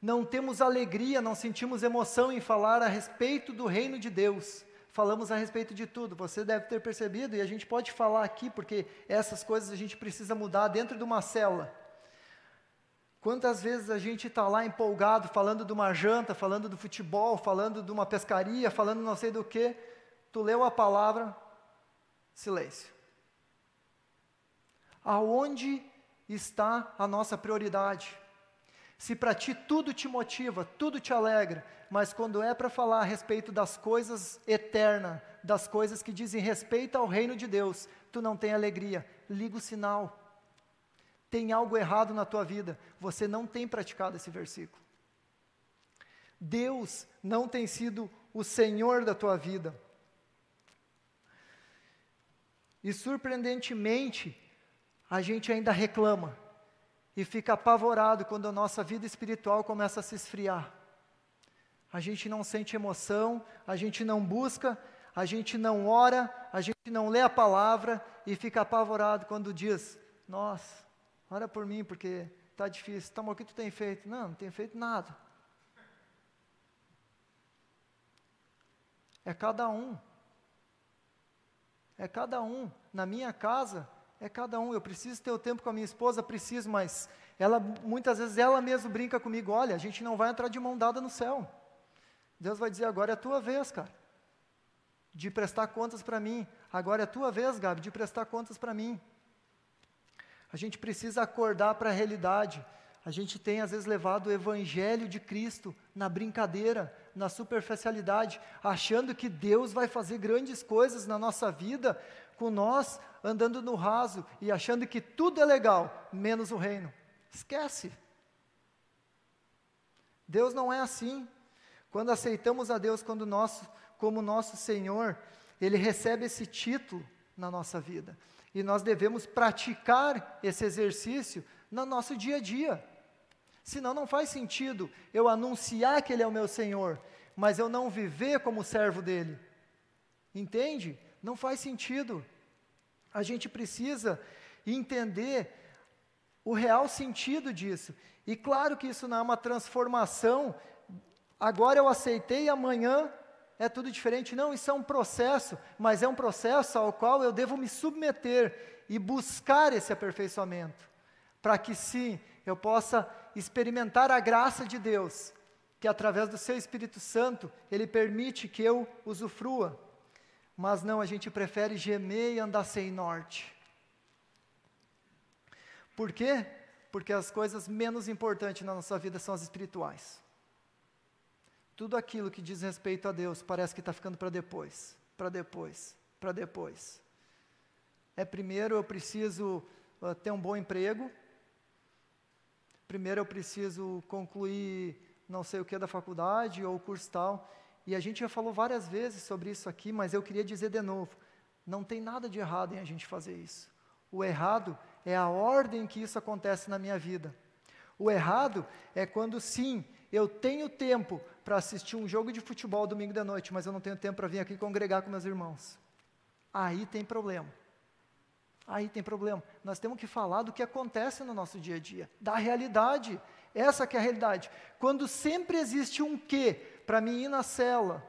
Não temos alegria, não sentimos emoção em falar a respeito do reino de Deus. Falamos a respeito de tudo, você deve ter percebido, e a gente pode falar aqui, porque essas coisas a gente precisa mudar dentro de uma célula. Quantas vezes a gente está lá empolgado, falando de uma janta, falando do futebol, falando de uma pescaria, falando não sei do que, tu leu a palavra, silêncio. Aonde está a nossa prioridade? Se para ti tudo te motiva, tudo te alegra, mas quando é para falar a respeito das coisas eternas, das coisas que dizem respeito ao reino de Deus, tu não tem alegria, liga o sinal tem algo errado na tua vida, você não tem praticado esse versículo. Deus não tem sido o Senhor da tua vida. E surpreendentemente, a gente ainda reclama e fica apavorado quando a nossa vida espiritual começa a se esfriar. A gente não sente emoção, a gente não busca, a gente não ora, a gente não lê a palavra e fica apavorado quando diz: Nossa, ora por mim porque está difícil. Tá, o que tu tem feito? Não, não tenho feito nada. É cada um. É cada um. Na minha casa, é cada um. Eu preciso ter o tempo com a minha esposa, preciso, mas ela muitas vezes ela mesma brinca comigo, olha, a gente não vai entrar de mão dada no céu. Deus vai dizer agora é a tua vez, cara de prestar contas para mim. Agora é a tua vez, Gabi, de prestar contas para mim. A gente precisa acordar para a realidade. A gente tem, às vezes, levado o Evangelho de Cristo na brincadeira, na superficialidade, achando que Deus vai fazer grandes coisas na nossa vida, com nós andando no raso e achando que tudo é legal, menos o reino. Esquece. Deus não é assim. Quando aceitamos a Deus quando nós como nosso Senhor, ele recebe esse título na nossa vida. E nós devemos praticar esse exercício no nosso dia a dia. Senão não faz sentido eu anunciar que Ele é o meu Senhor, mas eu não viver como servo dele. Entende? Não faz sentido. A gente precisa entender o real sentido disso. E claro que isso não é uma transformação. Agora eu aceitei, amanhã é tudo diferente. Não, isso é um processo, mas é um processo ao qual eu devo me submeter e buscar esse aperfeiçoamento, para que sim, eu possa experimentar a graça de Deus, que através do seu Espírito Santo, ele permite que eu usufrua. Mas não, a gente prefere gemer e andar sem norte. Por quê? Porque as coisas menos importantes na nossa vida são as espirituais. Tudo aquilo que diz respeito a Deus parece que está ficando para depois, para depois, para depois. É primeiro eu preciso uh, ter um bom emprego, primeiro eu preciso concluir não sei o que da faculdade ou curso tal. E a gente já falou várias vezes sobre isso aqui, mas eu queria dizer de novo: não tem nada de errado em a gente fazer isso. O errado é a ordem que isso acontece na minha vida. O errado é quando sim, eu tenho tempo para assistir um jogo de futebol domingo da noite, mas eu não tenho tempo para vir aqui congregar com meus irmãos. Aí tem problema. Aí tem problema. Nós temos que falar do que acontece no nosso dia a dia, da realidade. Essa que é a realidade. Quando sempre existe um quê para mim ir na cela,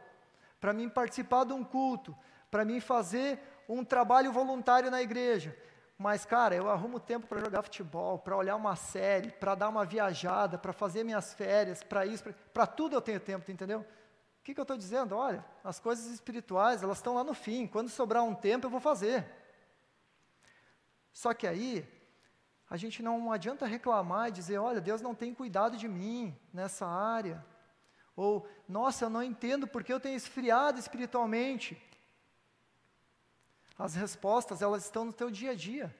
para mim participar de um culto, para mim fazer um trabalho voluntário na igreja, mas, cara, eu arrumo tempo para jogar futebol, para olhar uma série, para dar uma viajada, para fazer minhas férias, para isso, para tudo eu tenho tempo, entendeu? O que, que eu estou dizendo? Olha, as coisas espirituais, elas estão lá no fim. Quando sobrar um tempo, eu vou fazer. Só que aí, a gente não adianta reclamar e dizer, olha, Deus não tem cuidado de mim nessa área. Ou, nossa, eu não entendo porque eu tenho esfriado espiritualmente. As respostas, elas estão no teu dia a dia.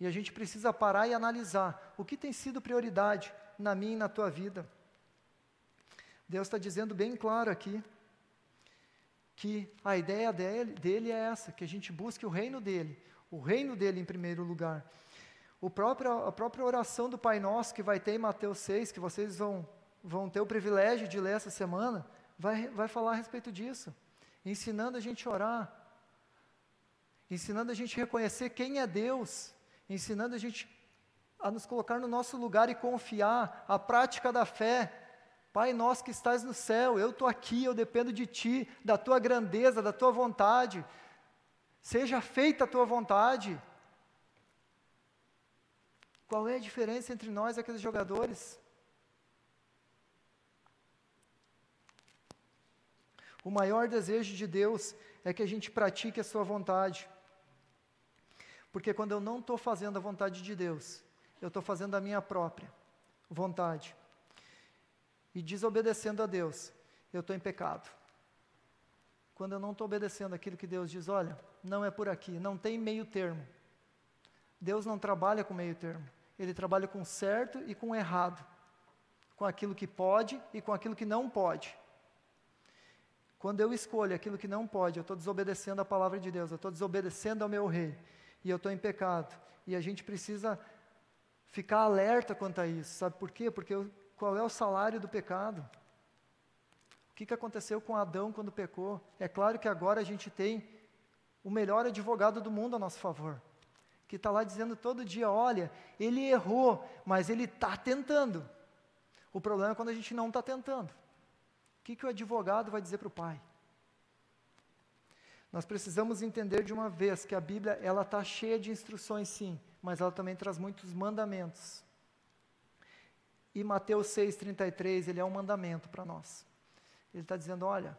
E a gente precisa parar e analisar o que tem sido prioridade na minha e na tua vida. Deus está dizendo bem claro aqui que a ideia dele, dele, é essa, que a gente busque o reino dele, o reino dele em primeiro lugar. O próprio, a própria oração do Pai Nosso que vai ter em Mateus 6, que vocês vão, vão ter o privilégio de ler essa semana, vai, vai falar a respeito disso, ensinando a gente a orar, ensinando a gente a reconhecer quem é Deus, ensinando a gente a nos colocar no nosso lugar e confiar, a prática da fé. Pai nosso que estás no céu, eu estou aqui, eu dependo de Ti, da Tua grandeza, da Tua vontade. Seja feita a Tua vontade. Qual é a diferença entre nós e aqueles jogadores? O maior desejo de Deus é que a gente pratique a Sua vontade. Porque quando eu não estou fazendo a vontade de Deus, eu estou fazendo a minha própria vontade. E desobedecendo a Deus, eu estou em pecado. Quando eu não estou obedecendo aquilo que Deus diz, olha, não é por aqui, não tem meio termo. Deus não trabalha com meio termo. Ele trabalha com certo e com errado. Com aquilo que pode e com aquilo que não pode. Quando eu escolho aquilo que não pode, eu estou desobedecendo a palavra de Deus, eu estou desobedecendo ao meu rei e eu estou em pecado. E a gente precisa ficar alerta quanto a isso. Sabe por quê? Porque qual é o salário do pecado? que, que aconteceu com Adão quando pecou? É claro que agora a gente tem o melhor advogado do mundo a nosso favor, que está lá dizendo todo dia: olha, ele errou, mas ele está tentando. O problema é quando a gente não está tentando. O que, que o advogado vai dizer para o pai? Nós precisamos entender de uma vez que a Bíblia ela está cheia de instruções, sim, mas ela também traz muitos mandamentos. E Mateus 6,33, ele é um mandamento para nós. Ele está dizendo: olha,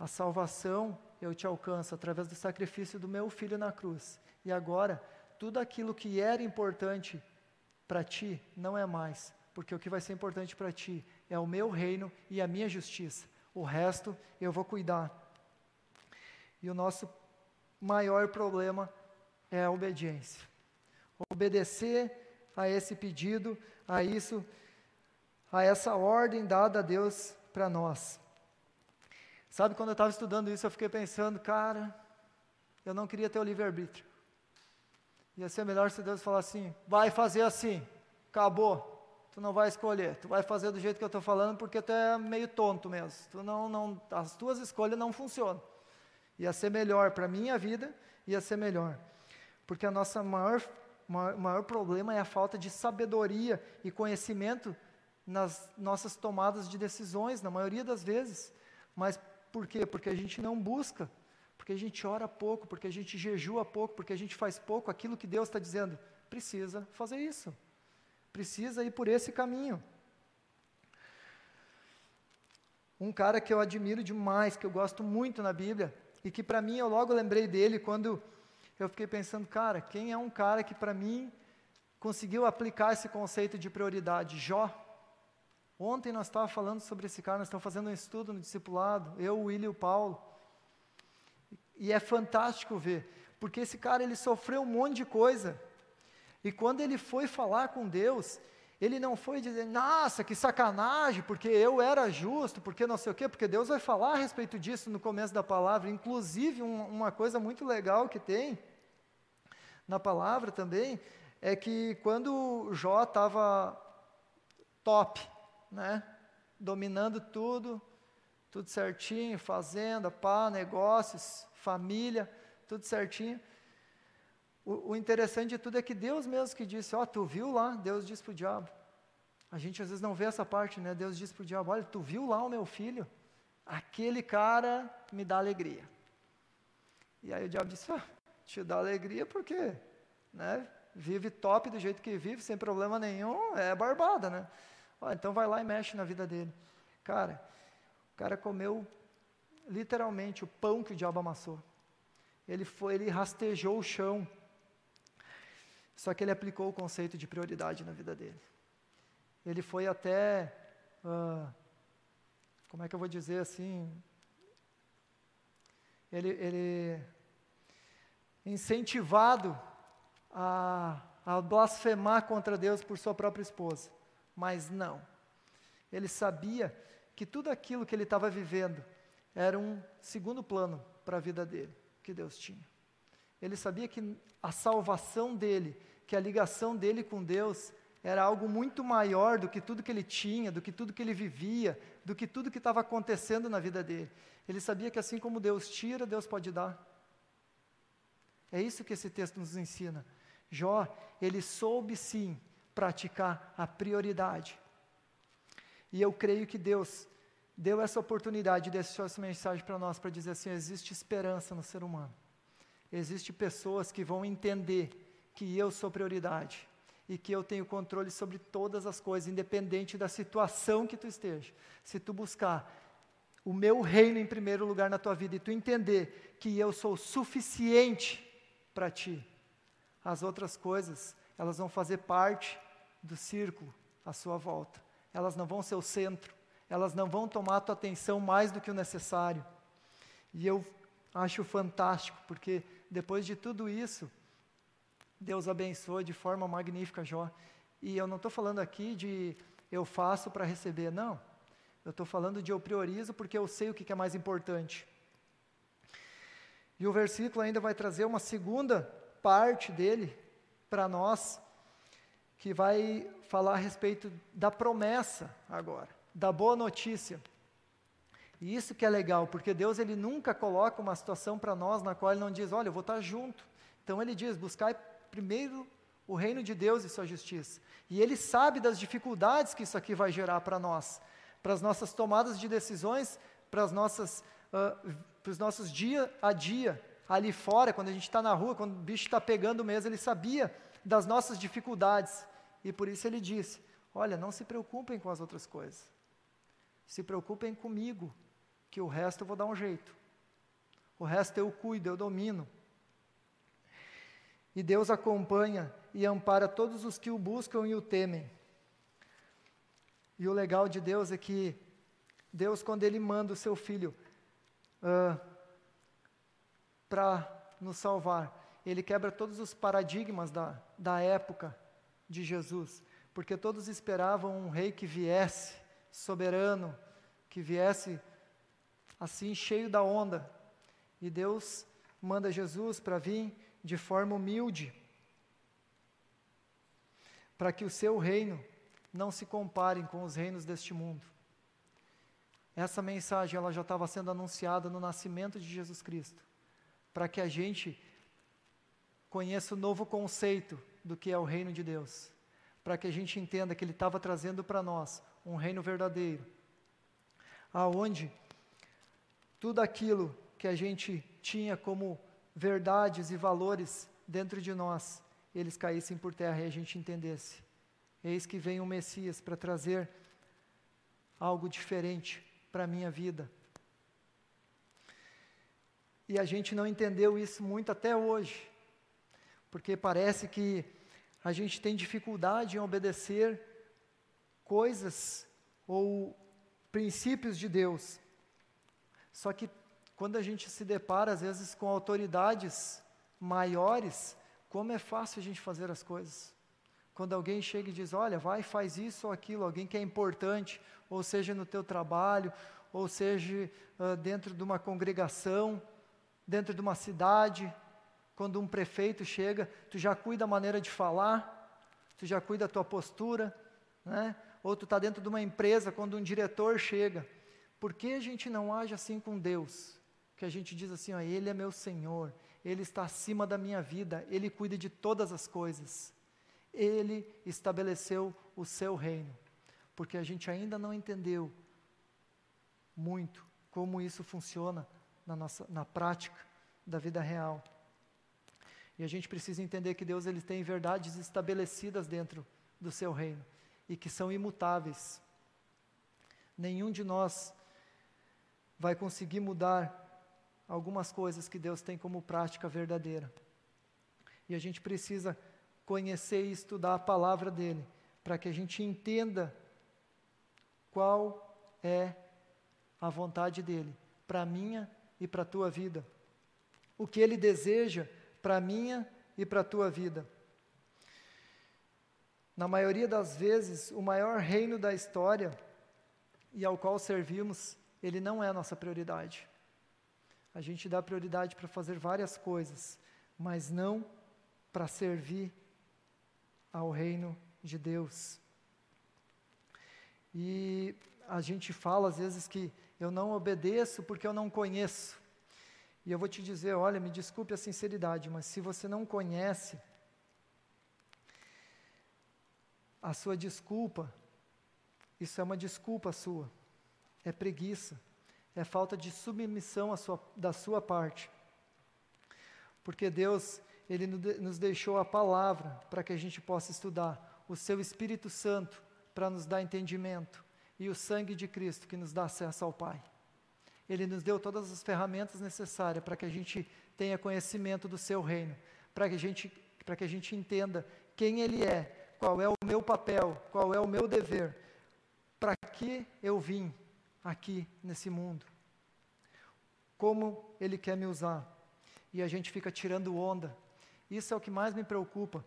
a salvação eu te alcanço através do sacrifício do meu filho na cruz. E agora, tudo aquilo que era importante para ti não é mais, porque o que vai ser importante para ti é o meu reino e a minha justiça. O resto eu vou cuidar. E o nosso maior problema é a obediência. Obedecer a esse pedido, a isso, a essa ordem dada a Deus para nós. Sabe, quando eu estava estudando isso, eu fiquei pensando, cara, eu não queria ter o livre-arbítrio. Ia ser melhor se Deus falasse assim: vai fazer assim, acabou, tu não vai escolher, tu vai fazer do jeito que eu estou falando porque tu é meio tonto mesmo. Tu não, não, as tuas escolhas não funcionam. Ia ser melhor para a minha vida, ia ser melhor. Porque a nossa maior, maior, maior problema é a falta de sabedoria e conhecimento nas nossas tomadas de decisões, na maioria das vezes. Mas por quê? Porque a gente não busca, porque a gente ora pouco, porque a gente jejua pouco, porque a gente faz pouco aquilo que Deus está dizendo. Precisa fazer isso. Precisa ir por esse caminho. Um cara que eu admiro demais, que eu gosto muito na Bíblia, e que para mim eu logo lembrei dele quando eu fiquei pensando, cara, quem é um cara que para mim conseguiu aplicar esse conceito de prioridade? Jó. Ontem nós estávamos falando sobre esse cara, nós estamos fazendo um estudo no discipulado, eu, o William e o Paulo. E é fantástico ver, porque esse cara ele sofreu um monte de coisa. E quando ele foi falar com Deus, ele não foi dizer, nossa, que sacanagem, porque eu era justo, porque não sei o quê, porque Deus vai falar a respeito disso no começo da palavra. Inclusive, um, uma coisa muito legal que tem na palavra também, é que quando Jó estava top, né? Dominando tudo, tudo certinho, fazenda, pá, negócios, família, tudo certinho. O, o interessante de tudo é que Deus mesmo que disse, ó, oh, tu viu lá? Deus disse para o diabo. A gente às vezes não vê essa parte, né? Deus disse para o diabo, olha, tu viu lá o meu filho? Aquele cara me dá alegria. E aí o diabo disse, ah, te dá alegria porque, né? Vive top do jeito que vive, sem problema nenhum, é barbada, né? Então vai lá e mexe na vida dele. Cara, o cara comeu literalmente o pão que o diabo amassou. Ele foi, ele rastejou o chão. Só que ele aplicou o conceito de prioridade na vida dele. Ele foi até, uh, como é que eu vou dizer assim? Ele, ele incentivado a, a blasfemar contra Deus por sua própria esposa. Mas não. Ele sabia que tudo aquilo que ele estava vivendo era um segundo plano para a vida dele, que Deus tinha. Ele sabia que a salvação dele, que a ligação dele com Deus era algo muito maior do que tudo que ele tinha, do que tudo que ele vivia, do que tudo que estava acontecendo na vida dele. Ele sabia que assim como Deus tira, Deus pode dar. É isso que esse texto nos ensina. Jó, ele soube sim praticar a prioridade. E eu creio que Deus deu essa oportunidade, deixou essa mensagem para nós, para dizer assim: existe esperança no ser humano. Existem pessoas que vão entender que eu sou prioridade e que eu tenho controle sobre todas as coisas, independente da situação que tu esteja. Se tu buscar o meu reino em primeiro lugar na tua vida e tu entender que eu sou suficiente para ti, as outras coisas, elas vão fazer parte do círculo à sua volta. Elas não vão ser o centro, elas não vão tomar a tua atenção mais do que o necessário. E eu acho fantástico, porque depois de tudo isso, Deus abençoa de forma magnífica Jó. E eu não estou falando aqui de eu faço para receber, não. Eu estou falando de eu priorizo porque eu sei o que é mais importante. E o versículo ainda vai trazer uma segunda parte dele para nós, que vai falar a respeito da promessa agora, da boa notícia. E isso que é legal, porque Deus ele nunca coloca uma situação para nós na qual ele não diz, olha, eu vou estar junto. Então ele diz, buscai primeiro o reino de Deus e sua justiça. E ele sabe das dificuldades que isso aqui vai gerar para nós, para as nossas tomadas de decisões, para as nossas, uh, para os nossos dia a dia ali fora, quando a gente está na rua, quando o bicho está pegando mesmo, ele sabia das nossas dificuldades. E por isso ele disse: Olha, não se preocupem com as outras coisas. Se preocupem comigo, que o resto eu vou dar um jeito. O resto eu cuido, eu domino. E Deus acompanha e ampara todos os que o buscam e o temem. E o legal de Deus é que Deus, quando Ele manda o seu filho uh, para nos salvar, Ele quebra todos os paradigmas da, da época de Jesus, porque todos esperavam um rei que viesse soberano, que viesse assim cheio da onda. E Deus manda Jesus para vir de forma humilde, para que o seu reino não se compare com os reinos deste mundo. Essa mensagem ela já estava sendo anunciada no nascimento de Jesus Cristo, para que a gente conheça o novo conceito do que é o reino de Deus, para que a gente entenda que ele estava trazendo para nós um reino verdadeiro, aonde tudo aquilo que a gente tinha como verdades e valores dentro de nós, eles caíssem por terra e a gente entendesse. Eis que vem o Messias para trazer algo diferente para a minha vida. E a gente não entendeu isso muito até hoje, porque parece que a gente tem dificuldade em obedecer coisas ou princípios de Deus. Só que quando a gente se depara, às vezes, com autoridades maiores, como é fácil a gente fazer as coisas. Quando alguém chega e diz, olha, vai, faz isso ou aquilo, alguém que é importante, ou seja no teu trabalho, ou seja uh, dentro de uma congregação, dentro de uma cidade, quando um prefeito chega, tu já cuida da maneira de falar, tu já cuida da tua postura, né? ou tu está dentro de uma empresa, quando um diretor chega, por que a gente não age assim com Deus? Que a gente diz assim: ó, Ele é meu Senhor, Ele está acima da minha vida, Ele cuida de todas as coisas. Ele estabeleceu o seu reino, porque a gente ainda não entendeu muito como isso funciona na, nossa, na prática da vida real. E a gente precisa entender que Deus ele tem verdades estabelecidas dentro do seu reino e que são imutáveis. Nenhum de nós vai conseguir mudar algumas coisas que Deus tem como prática verdadeira. E a gente precisa conhecer e estudar a palavra dele, para que a gente entenda qual é a vontade dele para a minha e para a tua vida. O que ele deseja para a minha e para a tua vida. Na maioria das vezes, o maior reino da história e ao qual servimos, ele não é a nossa prioridade a gente dá prioridade para fazer várias coisas, mas não para servir ao reino de Deus. E a gente fala às vezes que eu não obedeço porque eu não conheço. E eu vou te dizer, olha, me desculpe a sinceridade, mas se você não conhece, a sua desculpa, isso é uma desculpa sua, é preguiça é falta de submissão sua, da sua parte. Porque Deus, Ele nos deixou a palavra para que a gente possa estudar, o Seu Espírito Santo para nos dar entendimento. E o sangue de Cristo que nos dá acesso ao Pai. Ele nos deu todas as ferramentas necessárias para que a gente tenha conhecimento do Seu reino, para que a gente, para que a gente entenda quem Ele é, qual é o meu papel, qual é o meu dever, para que eu vim, aqui nesse mundo. Como Ele quer me usar. E a gente fica tirando onda. Isso é o que mais me preocupa.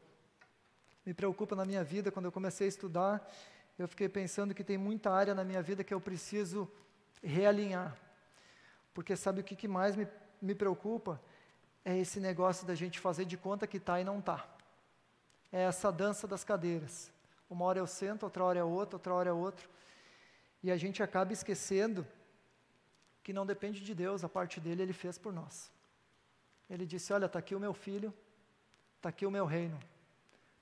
Me preocupa na minha vida. Quando eu comecei a estudar, eu fiquei pensando que tem muita área na minha vida que eu preciso realinhar. Porque sabe o que, que mais me, me preocupa? É esse negócio da gente fazer de conta que está e não está. É essa dança das cadeiras. Uma hora eu sento, outra hora é outra, outra hora é outra. E a gente acaba esquecendo que não depende de Deus, a parte dele ele fez por nós. Ele disse: Olha, está aqui o meu filho, está aqui o meu reino.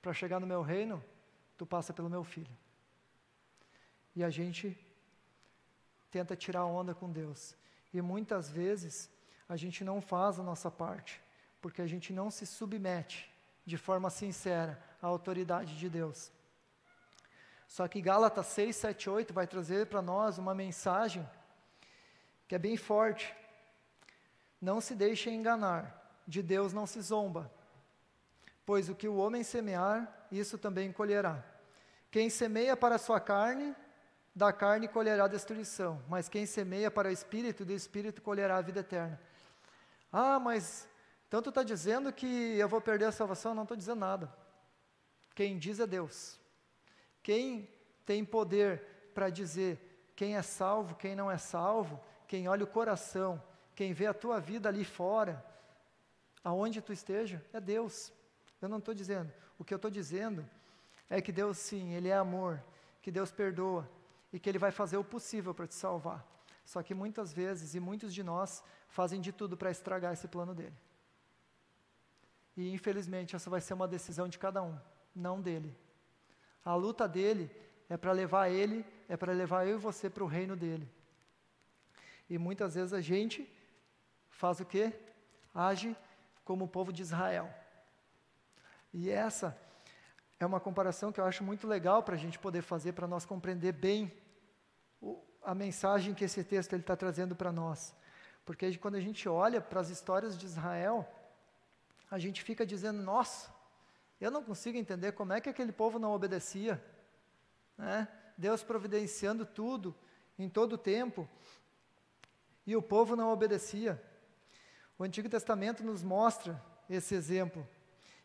Para chegar no meu reino, tu passa pelo meu filho. E a gente tenta tirar onda com Deus. E muitas vezes a gente não faz a nossa parte, porque a gente não se submete de forma sincera à autoridade de Deus. Só que Gálatas 6, 7, 8 vai trazer para nós uma mensagem que é bem forte. Não se deixe enganar, de Deus não se zomba, pois o que o homem semear, isso também colherá. Quem semeia para a sua carne, da carne colherá destruição, mas quem semeia para o espírito, do espírito colherá a vida eterna. Ah, mas tu está dizendo que eu vou perder a salvação? Não estou dizendo nada. Quem diz é Deus. Quem tem poder para dizer quem é salvo, quem não é salvo, quem olha o coração, quem vê a tua vida ali fora, aonde tu esteja, é Deus. Eu não estou dizendo. O que eu estou dizendo é que Deus, sim, Ele é amor, que Deus perdoa, e que Ele vai fazer o possível para te salvar. Só que muitas vezes, e muitos de nós, fazem de tudo para estragar esse plano dele. E infelizmente, essa vai ser uma decisão de cada um, não dele. A luta dele é para levar ele, é para levar eu e você para o reino dele. E muitas vezes a gente faz o quê? Age como o povo de Israel. E essa é uma comparação que eu acho muito legal para a gente poder fazer, para nós compreender bem o, a mensagem que esse texto está trazendo para nós. Porque quando a gente olha para as histórias de Israel, a gente fica dizendo, nossa, eu não consigo entender como é que aquele povo não obedecia. Né? Deus providenciando tudo, em todo o tempo, e o povo não obedecia. O Antigo Testamento nos mostra esse exemplo.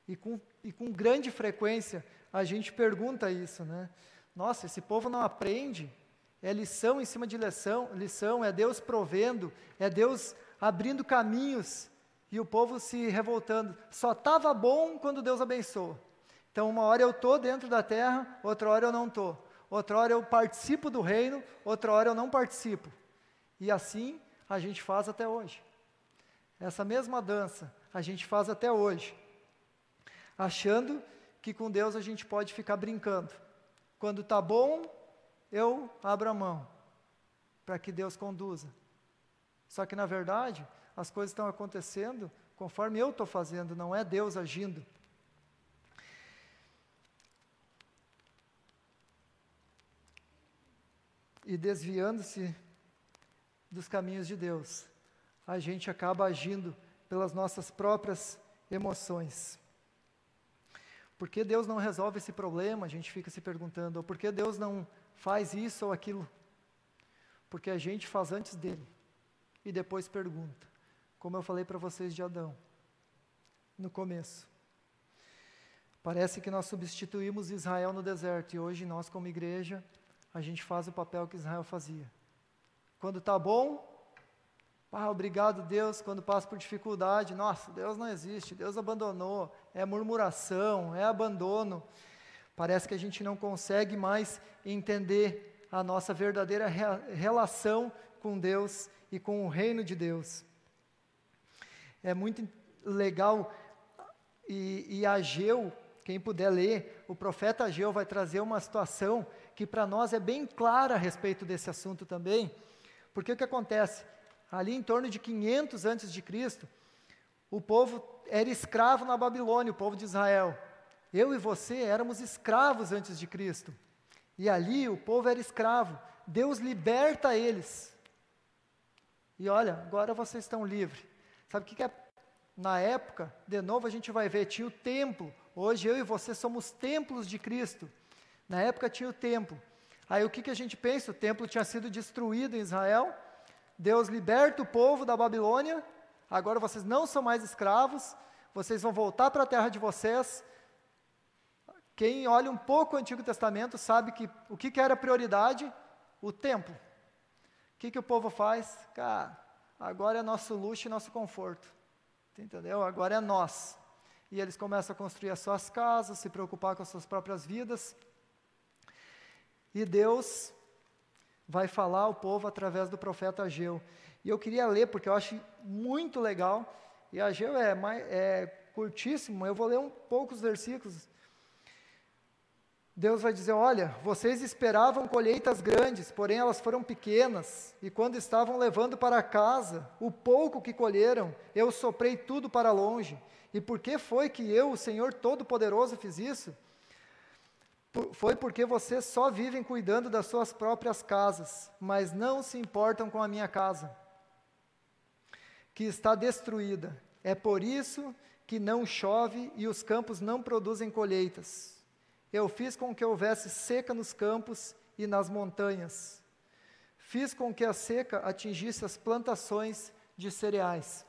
E com, e com grande frequência a gente pergunta isso, né? Nossa, esse povo não aprende. É lição em cima de lição, lição, é Deus provendo, é Deus abrindo caminhos e o povo se revoltando. Só estava bom quando Deus abençoou. Então, uma hora eu estou dentro da terra, outra hora eu não estou. Outra hora eu participo do reino, outra hora eu não participo. E assim a gente faz até hoje. Essa mesma dança a gente faz até hoje achando que com Deus a gente pode ficar brincando. Quando está bom, eu abro a mão para que Deus conduza. Só que na verdade, as coisas estão acontecendo conforme eu estou fazendo, não é Deus agindo. E desviando-se dos caminhos de Deus, a gente acaba agindo pelas nossas próprias emoções. Por que Deus não resolve esse problema? A gente fica se perguntando. Ou por que Deus não faz isso ou aquilo? Porque a gente faz antes dele e depois pergunta. Como eu falei para vocês de Adão no começo. Parece que nós substituímos Israel no deserto e hoje nós, como igreja, a gente faz o papel que Israel fazia. Quando está bom, ah, obrigado, Deus, quando passa por dificuldade. Nossa, Deus não existe, Deus abandonou. É murmuração, é abandono. Parece que a gente não consegue mais entender a nossa verdadeira relação com Deus e com o reino de Deus. É muito legal, e, e Ageu, quem puder ler, o profeta Ageu vai trazer uma situação que para nós é bem clara a respeito desse assunto também. Porque o que acontece? ali em torno de 500 antes de Cristo, o povo era escravo na Babilônia, o povo de Israel. Eu e você éramos escravos antes de Cristo. E ali o povo era escravo. Deus liberta eles. E olha, agora vocês estão livres. Sabe o que, que é? Na época, de novo a gente vai ver, tinha o templo. Hoje eu e você somos templos de Cristo. Na época tinha o templo. Aí o que, que a gente pensa? O templo tinha sido destruído em Israel. Deus liberta o povo da Babilônia, agora vocês não são mais escravos, vocês vão voltar para a terra de vocês. Quem olha um pouco o Antigo Testamento sabe que o que, que era prioridade? O templo. O que, que o povo faz? Cara, agora é nosso luxo e nosso conforto. Entendeu? Agora é nós. E eles começam a construir as suas casas, se preocupar com as suas próprias vidas. E Deus vai falar ao povo através do profeta Ageu. E eu queria ler porque eu acho muito legal. E Ageu é, é curtíssimo, eu vou ler um poucos versículos. Deus vai dizer: Olha, vocês esperavam colheitas grandes, porém elas foram pequenas, e quando estavam levando para casa o pouco que colheram, eu soprei tudo para longe. E por que foi que eu, o Senhor Todo-Poderoso, fiz isso? Foi porque vocês só vivem cuidando das suas próprias casas, mas não se importam com a minha casa, que está destruída. É por isso que não chove e os campos não produzem colheitas. Eu fiz com que houvesse seca nos campos e nas montanhas. Fiz com que a seca atingisse as plantações de cereais.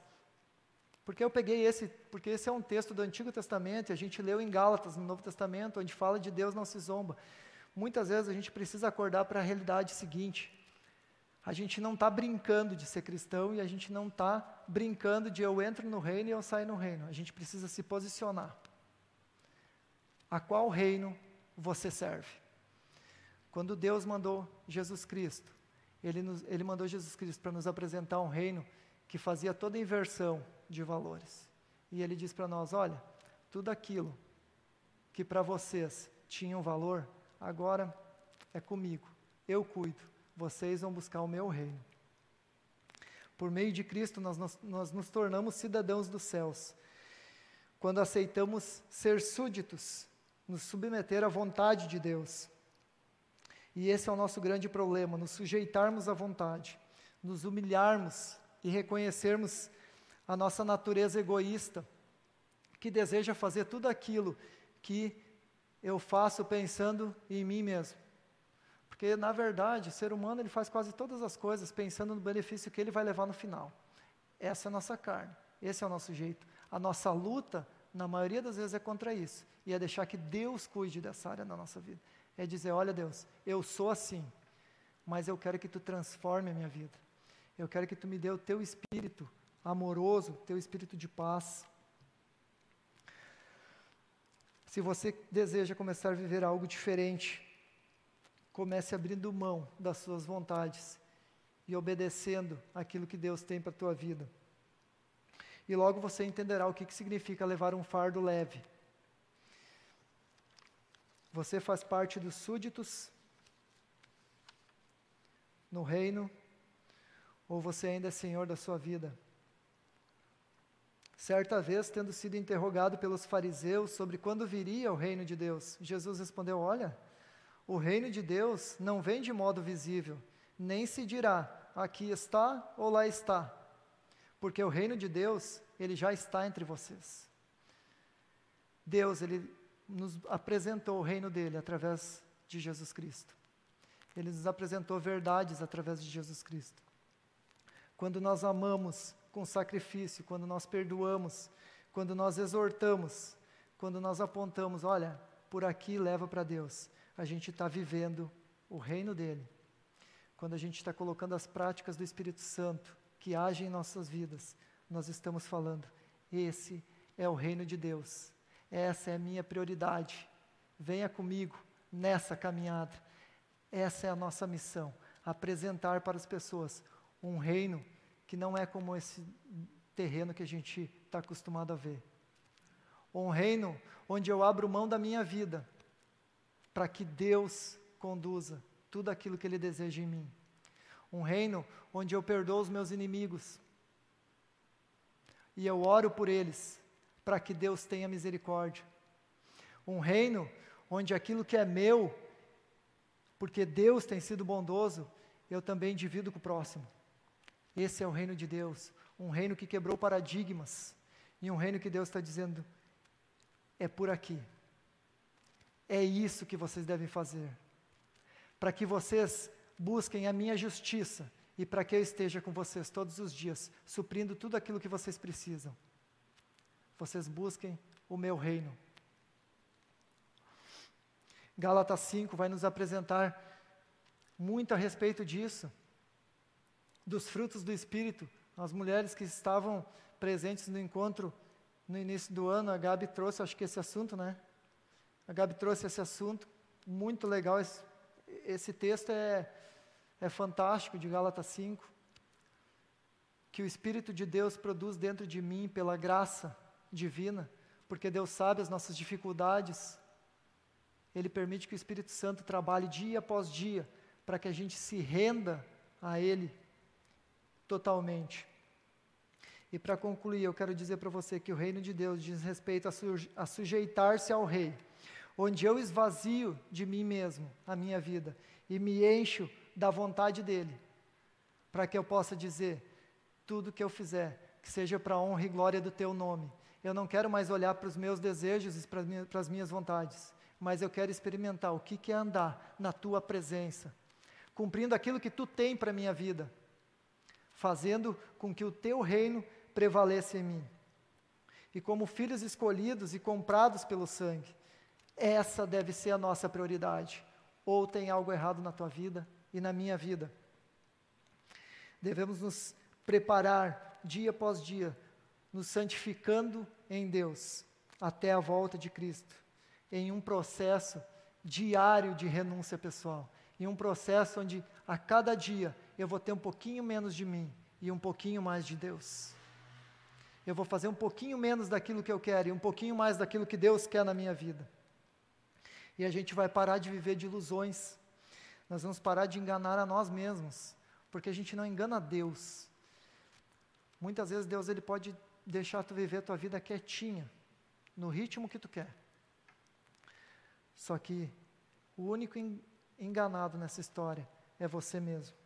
Porque eu peguei esse, porque esse é um texto do Antigo Testamento, e a gente leu em Gálatas, no Novo Testamento, onde fala de Deus não se zomba. Muitas vezes a gente precisa acordar para a realidade seguinte. A gente não está brincando de ser cristão e a gente não está brincando de eu entro no reino e eu saio no reino. A gente precisa se posicionar. A qual reino você serve? Quando Deus mandou Jesus Cristo, Ele, nos, ele mandou Jesus Cristo para nos apresentar um reino que fazia toda inversão de valores. E ele diz para nós: olha, tudo aquilo que para vocês tinha um valor, agora é comigo, eu cuido, vocês vão buscar o meu reino. Por meio de Cristo, nós, nós, nós nos tornamos cidadãos dos céus. Quando aceitamos ser súditos, nos submeter à vontade de Deus. E esse é o nosso grande problema, nos sujeitarmos à vontade, nos humilharmos e reconhecermos a nossa natureza egoísta, que deseja fazer tudo aquilo que eu faço pensando em mim mesmo. Porque, na verdade, o ser humano ele faz quase todas as coisas pensando no benefício que ele vai levar no final. Essa é a nossa carne, esse é o nosso jeito. A nossa luta, na maioria das vezes, é contra isso. E é deixar que Deus cuide dessa área na nossa vida. É dizer: olha, Deus, eu sou assim, mas eu quero que tu transforme a minha vida. Eu quero que tu me dê o teu espírito amoroso, teu espírito de paz. Se você deseja começar a viver algo diferente, comece abrindo mão das suas vontades e obedecendo aquilo que Deus tem para a tua vida. E logo você entenderá o que, que significa levar um fardo leve. Você faz parte dos súditos no reino, ou você ainda é senhor da sua vida? Certa vez, tendo sido interrogado pelos fariseus sobre quando viria o reino de Deus, Jesus respondeu: Olha, o reino de Deus não vem de modo visível, nem se dirá aqui está ou lá está, porque o reino de Deus, ele já está entre vocês. Deus, ele nos apresentou o reino dele através de Jesus Cristo. Ele nos apresentou verdades através de Jesus Cristo. Quando nós amamos com sacrifício, quando nós perdoamos, quando nós exortamos, quando nós apontamos, olha, por aqui leva para Deus, a gente está vivendo o reino dele. Quando a gente está colocando as práticas do Espírito Santo que agem em nossas vidas, nós estamos falando, esse é o reino de Deus, essa é a minha prioridade. Venha comigo nessa caminhada. Essa é a nossa missão: apresentar para as pessoas um reino que não é como esse terreno que a gente está acostumado a ver. Um reino onde eu abro mão da minha vida para que Deus conduza tudo aquilo que Ele deseja em mim. Um reino onde eu perdoo os meus inimigos e eu oro por eles para que Deus tenha misericórdia. Um reino onde aquilo que é meu, porque Deus tem sido bondoso, eu também divido com o próximo. Esse é o reino de Deus, um reino que quebrou paradigmas, e um reino que Deus está dizendo: é por aqui. É isso que vocês devem fazer. Para que vocês busquem a minha justiça e para que eu esteja com vocês todos os dias, suprindo tudo aquilo que vocês precisam. Vocês busquem o meu reino. Gálatas 5 vai nos apresentar muito a respeito disso dos frutos do Espírito. As mulheres que estavam presentes no encontro no início do ano, a Gabi trouxe, acho que esse assunto, né? A Gabi trouxe esse assunto, muito legal. Esse, esse texto é, é fantástico de Gálatas 5, que o Espírito de Deus produz dentro de mim pela graça divina, porque Deus sabe as nossas dificuldades, Ele permite que o Espírito Santo trabalhe dia após dia para que a gente se renda a Ele totalmente. E para concluir, eu quero dizer para você que o reino de Deus diz respeito a, su a sujeitar-se ao Rei, onde eu esvazio de mim mesmo a minha vida e me encho da vontade dEle, para que eu possa dizer: tudo que eu fizer, que seja para a honra e glória do Teu nome. Eu não quero mais olhar para os meus desejos e para as minhas vontades, mas eu quero experimentar o que, é andar na Tua presença, cumprindo aquilo que Tu tem para a minha vida, fazendo com que o Teu reino prevaleça em mim. E como filhos escolhidos e comprados pelo sangue, essa deve ser a nossa prioridade. Ou tem algo errado na tua vida e na minha vida. Devemos nos preparar dia após dia, nos santificando em Deus, até a volta de Cristo, em um processo diário de renúncia pessoal, em um processo onde a cada dia eu vou ter um pouquinho menos de mim e um pouquinho mais de Deus. Eu vou fazer um pouquinho menos daquilo que eu quero e um pouquinho mais daquilo que Deus quer na minha vida. E a gente vai parar de viver de ilusões. Nós vamos parar de enganar a nós mesmos, porque a gente não engana Deus. Muitas vezes Deus ele pode deixar tu viver a tua vida quietinha, no ritmo que tu quer. Só que o único enganado nessa história é você mesmo.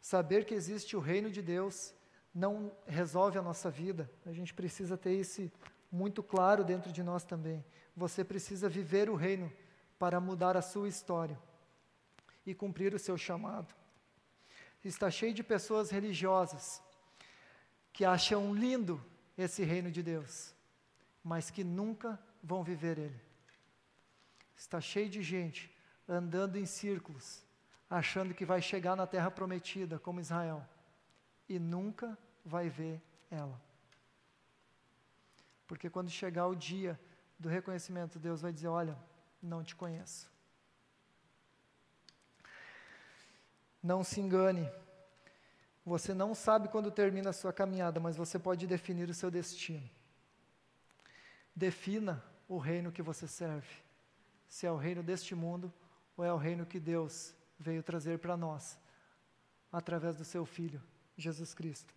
Saber que existe o reino de Deus não resolve a nossa vida. A gente precisa ter isso muito claro dentro de nós também. Você precisa viver o reino para mudar a sua história e cumprir o seu chamado. Está cheio de pessoas religiosas que acham lindo esse reino de Deus, mas que nunca vão viver ele. Está cheio de gente andando em círculos, achando que vai chegar na terra prometida, como Israel e nunca vai ver ela. Porque quando chegar o dia do reconhecimento, Deus vai dizer: Olha, não te conheço. Não se engane. Você não sabe quando termina a sua caminhada, mas você pode definir o seu destino. Defina o reino que você serve. Se é o reino deste mundo ou é o reino que Deus veio trazer para nós, através do seu Filho, Jesus Cristo.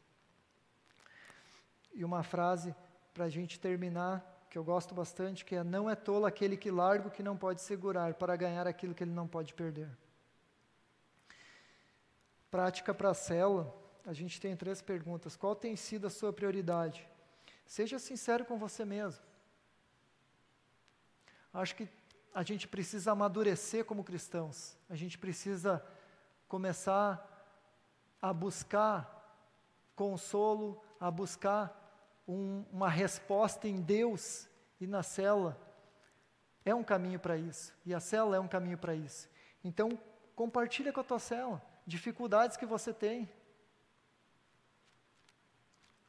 E uma frase para a gente terminar, que eu gosto bastante, que é: Não é tolo aquele que larga o que não pode segurar, para ganhar aquilo que ele não pode perder. Prática para a célula, a gente tem três perguntas. Qual tem sido a sua prioridade? Seja sincero com você mesmo. Acho que a gente precisa amadurecer como cristãos. A gente precisa começar a buscar consolo, a buscar um, uma resposta em Deus e na célula. É um caminho para isso. E a célula é um caminho para isso. Então, compartilha com a tua célula dificuldades que você tem.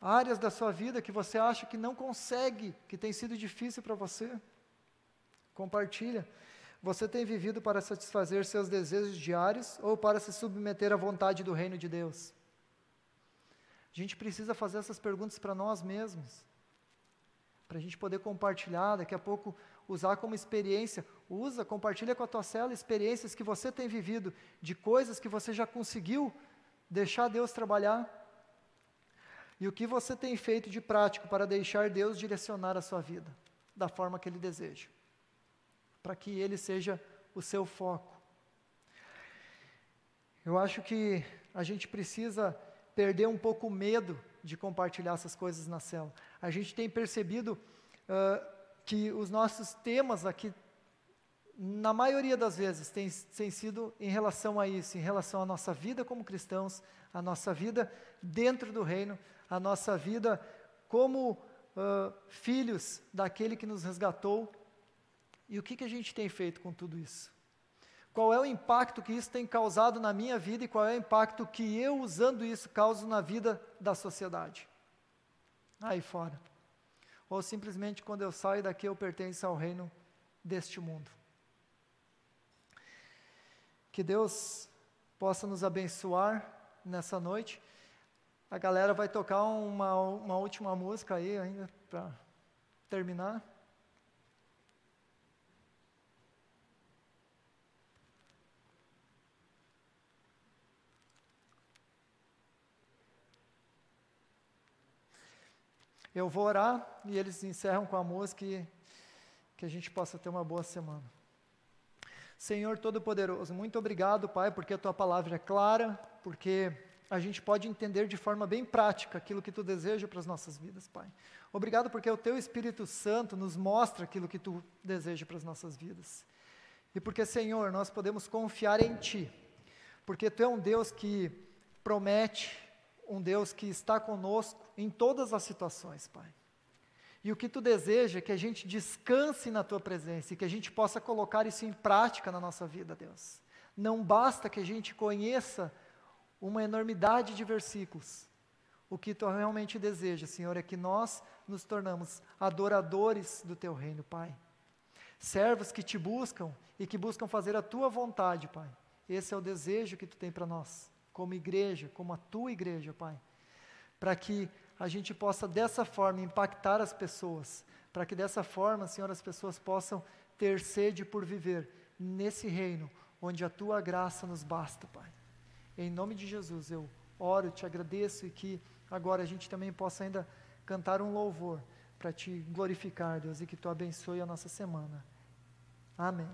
Áreas da sua vida que você acha que não consegue, que tem sido difícil para você. Compartilha. Você tem vivido para satisfazer seus desejos diários ou para se submeter à vontade do reino de Deus? A gente precisa fazer essas perguntas para nós mesmos, para a gente poder compartilhar, daqui a pouco usar como experiência. Usa, compartilha com a tua célula experiências que você tem vivido, de coisas que você já conseguiu deixar Deus trabalhar. E o que você tem feito de prático para deixar Deus direcionar a sua vida da forma que Ele deseja para que ele seja o seu foco. Eu acho que a gente precisa perder um pouco o medo de compartilhar essas coisas na célula. A gente tem percebido uh, que os nossos temas aqui, na maioria das vezes, têm, sido em relação a isso, em relação à nossa vida como cristãos, a nossa vida dentro do reino, a nossa vida como uh, filhos daquele que nos resgatou e o que, que a gente tem feito com tudo isso? Qual é o impacto que isso tem causado na minha vida e qual é o impacto que eu, usando isso, causo na vida da sociedade? Aí fora. Ou simplesmente quando eu saio daqui eu pertenço ao reino deste mundo. Que Deus possa nos abençoar nessa noite. A galera vai tocar uma, uma última música aí ainda para terminar. Eu vou orar e eles encerram com a música e que a gente possa ter uma boa semana. Senhor Todo-Poderoso, muito obrigado, Pai, porque a tua palavra é clara, porque a gente pode entender de forma bem prática aquilo que tu deseja para as nossas vidas, Pai. Obrigado porque o teu Espírito Santo nos mostra aquilo que tu deseja para as nossas vidas. E porque, Senhor, nós podemos confiar em ti, porque tu é um Deus que promete, um Deus que está conosco em todas as situações, Pai. E o que tu deseja é que a gente descanse na tua presença e que a gente possa colocar isso em prática na nossa vida, Deus. Não basta que a gente conheça uma enormidade de versículos. O que tu realmente deseja, Senhor, é que nós nos tornamos adoradores do teu reino, Pai. Servos que te buscam e que buscam fazer a tua vontade, Pai. Esse é o desejo que tu tem para nós como igreja, como a tua igreja, Pai, para que a gente possa dessa forma impactar as pessoas, para que dessa forma, Senhor, as pessoas possam ter sede por viver nesse reino onde a tua graça nos basta, Pai. Em nome de Jesus, eu oro, te agradeço e que agora a gente também possa ainda cantar um louvor para te glorificar, Deus, e que tu abençoe a nossa semana. Amém.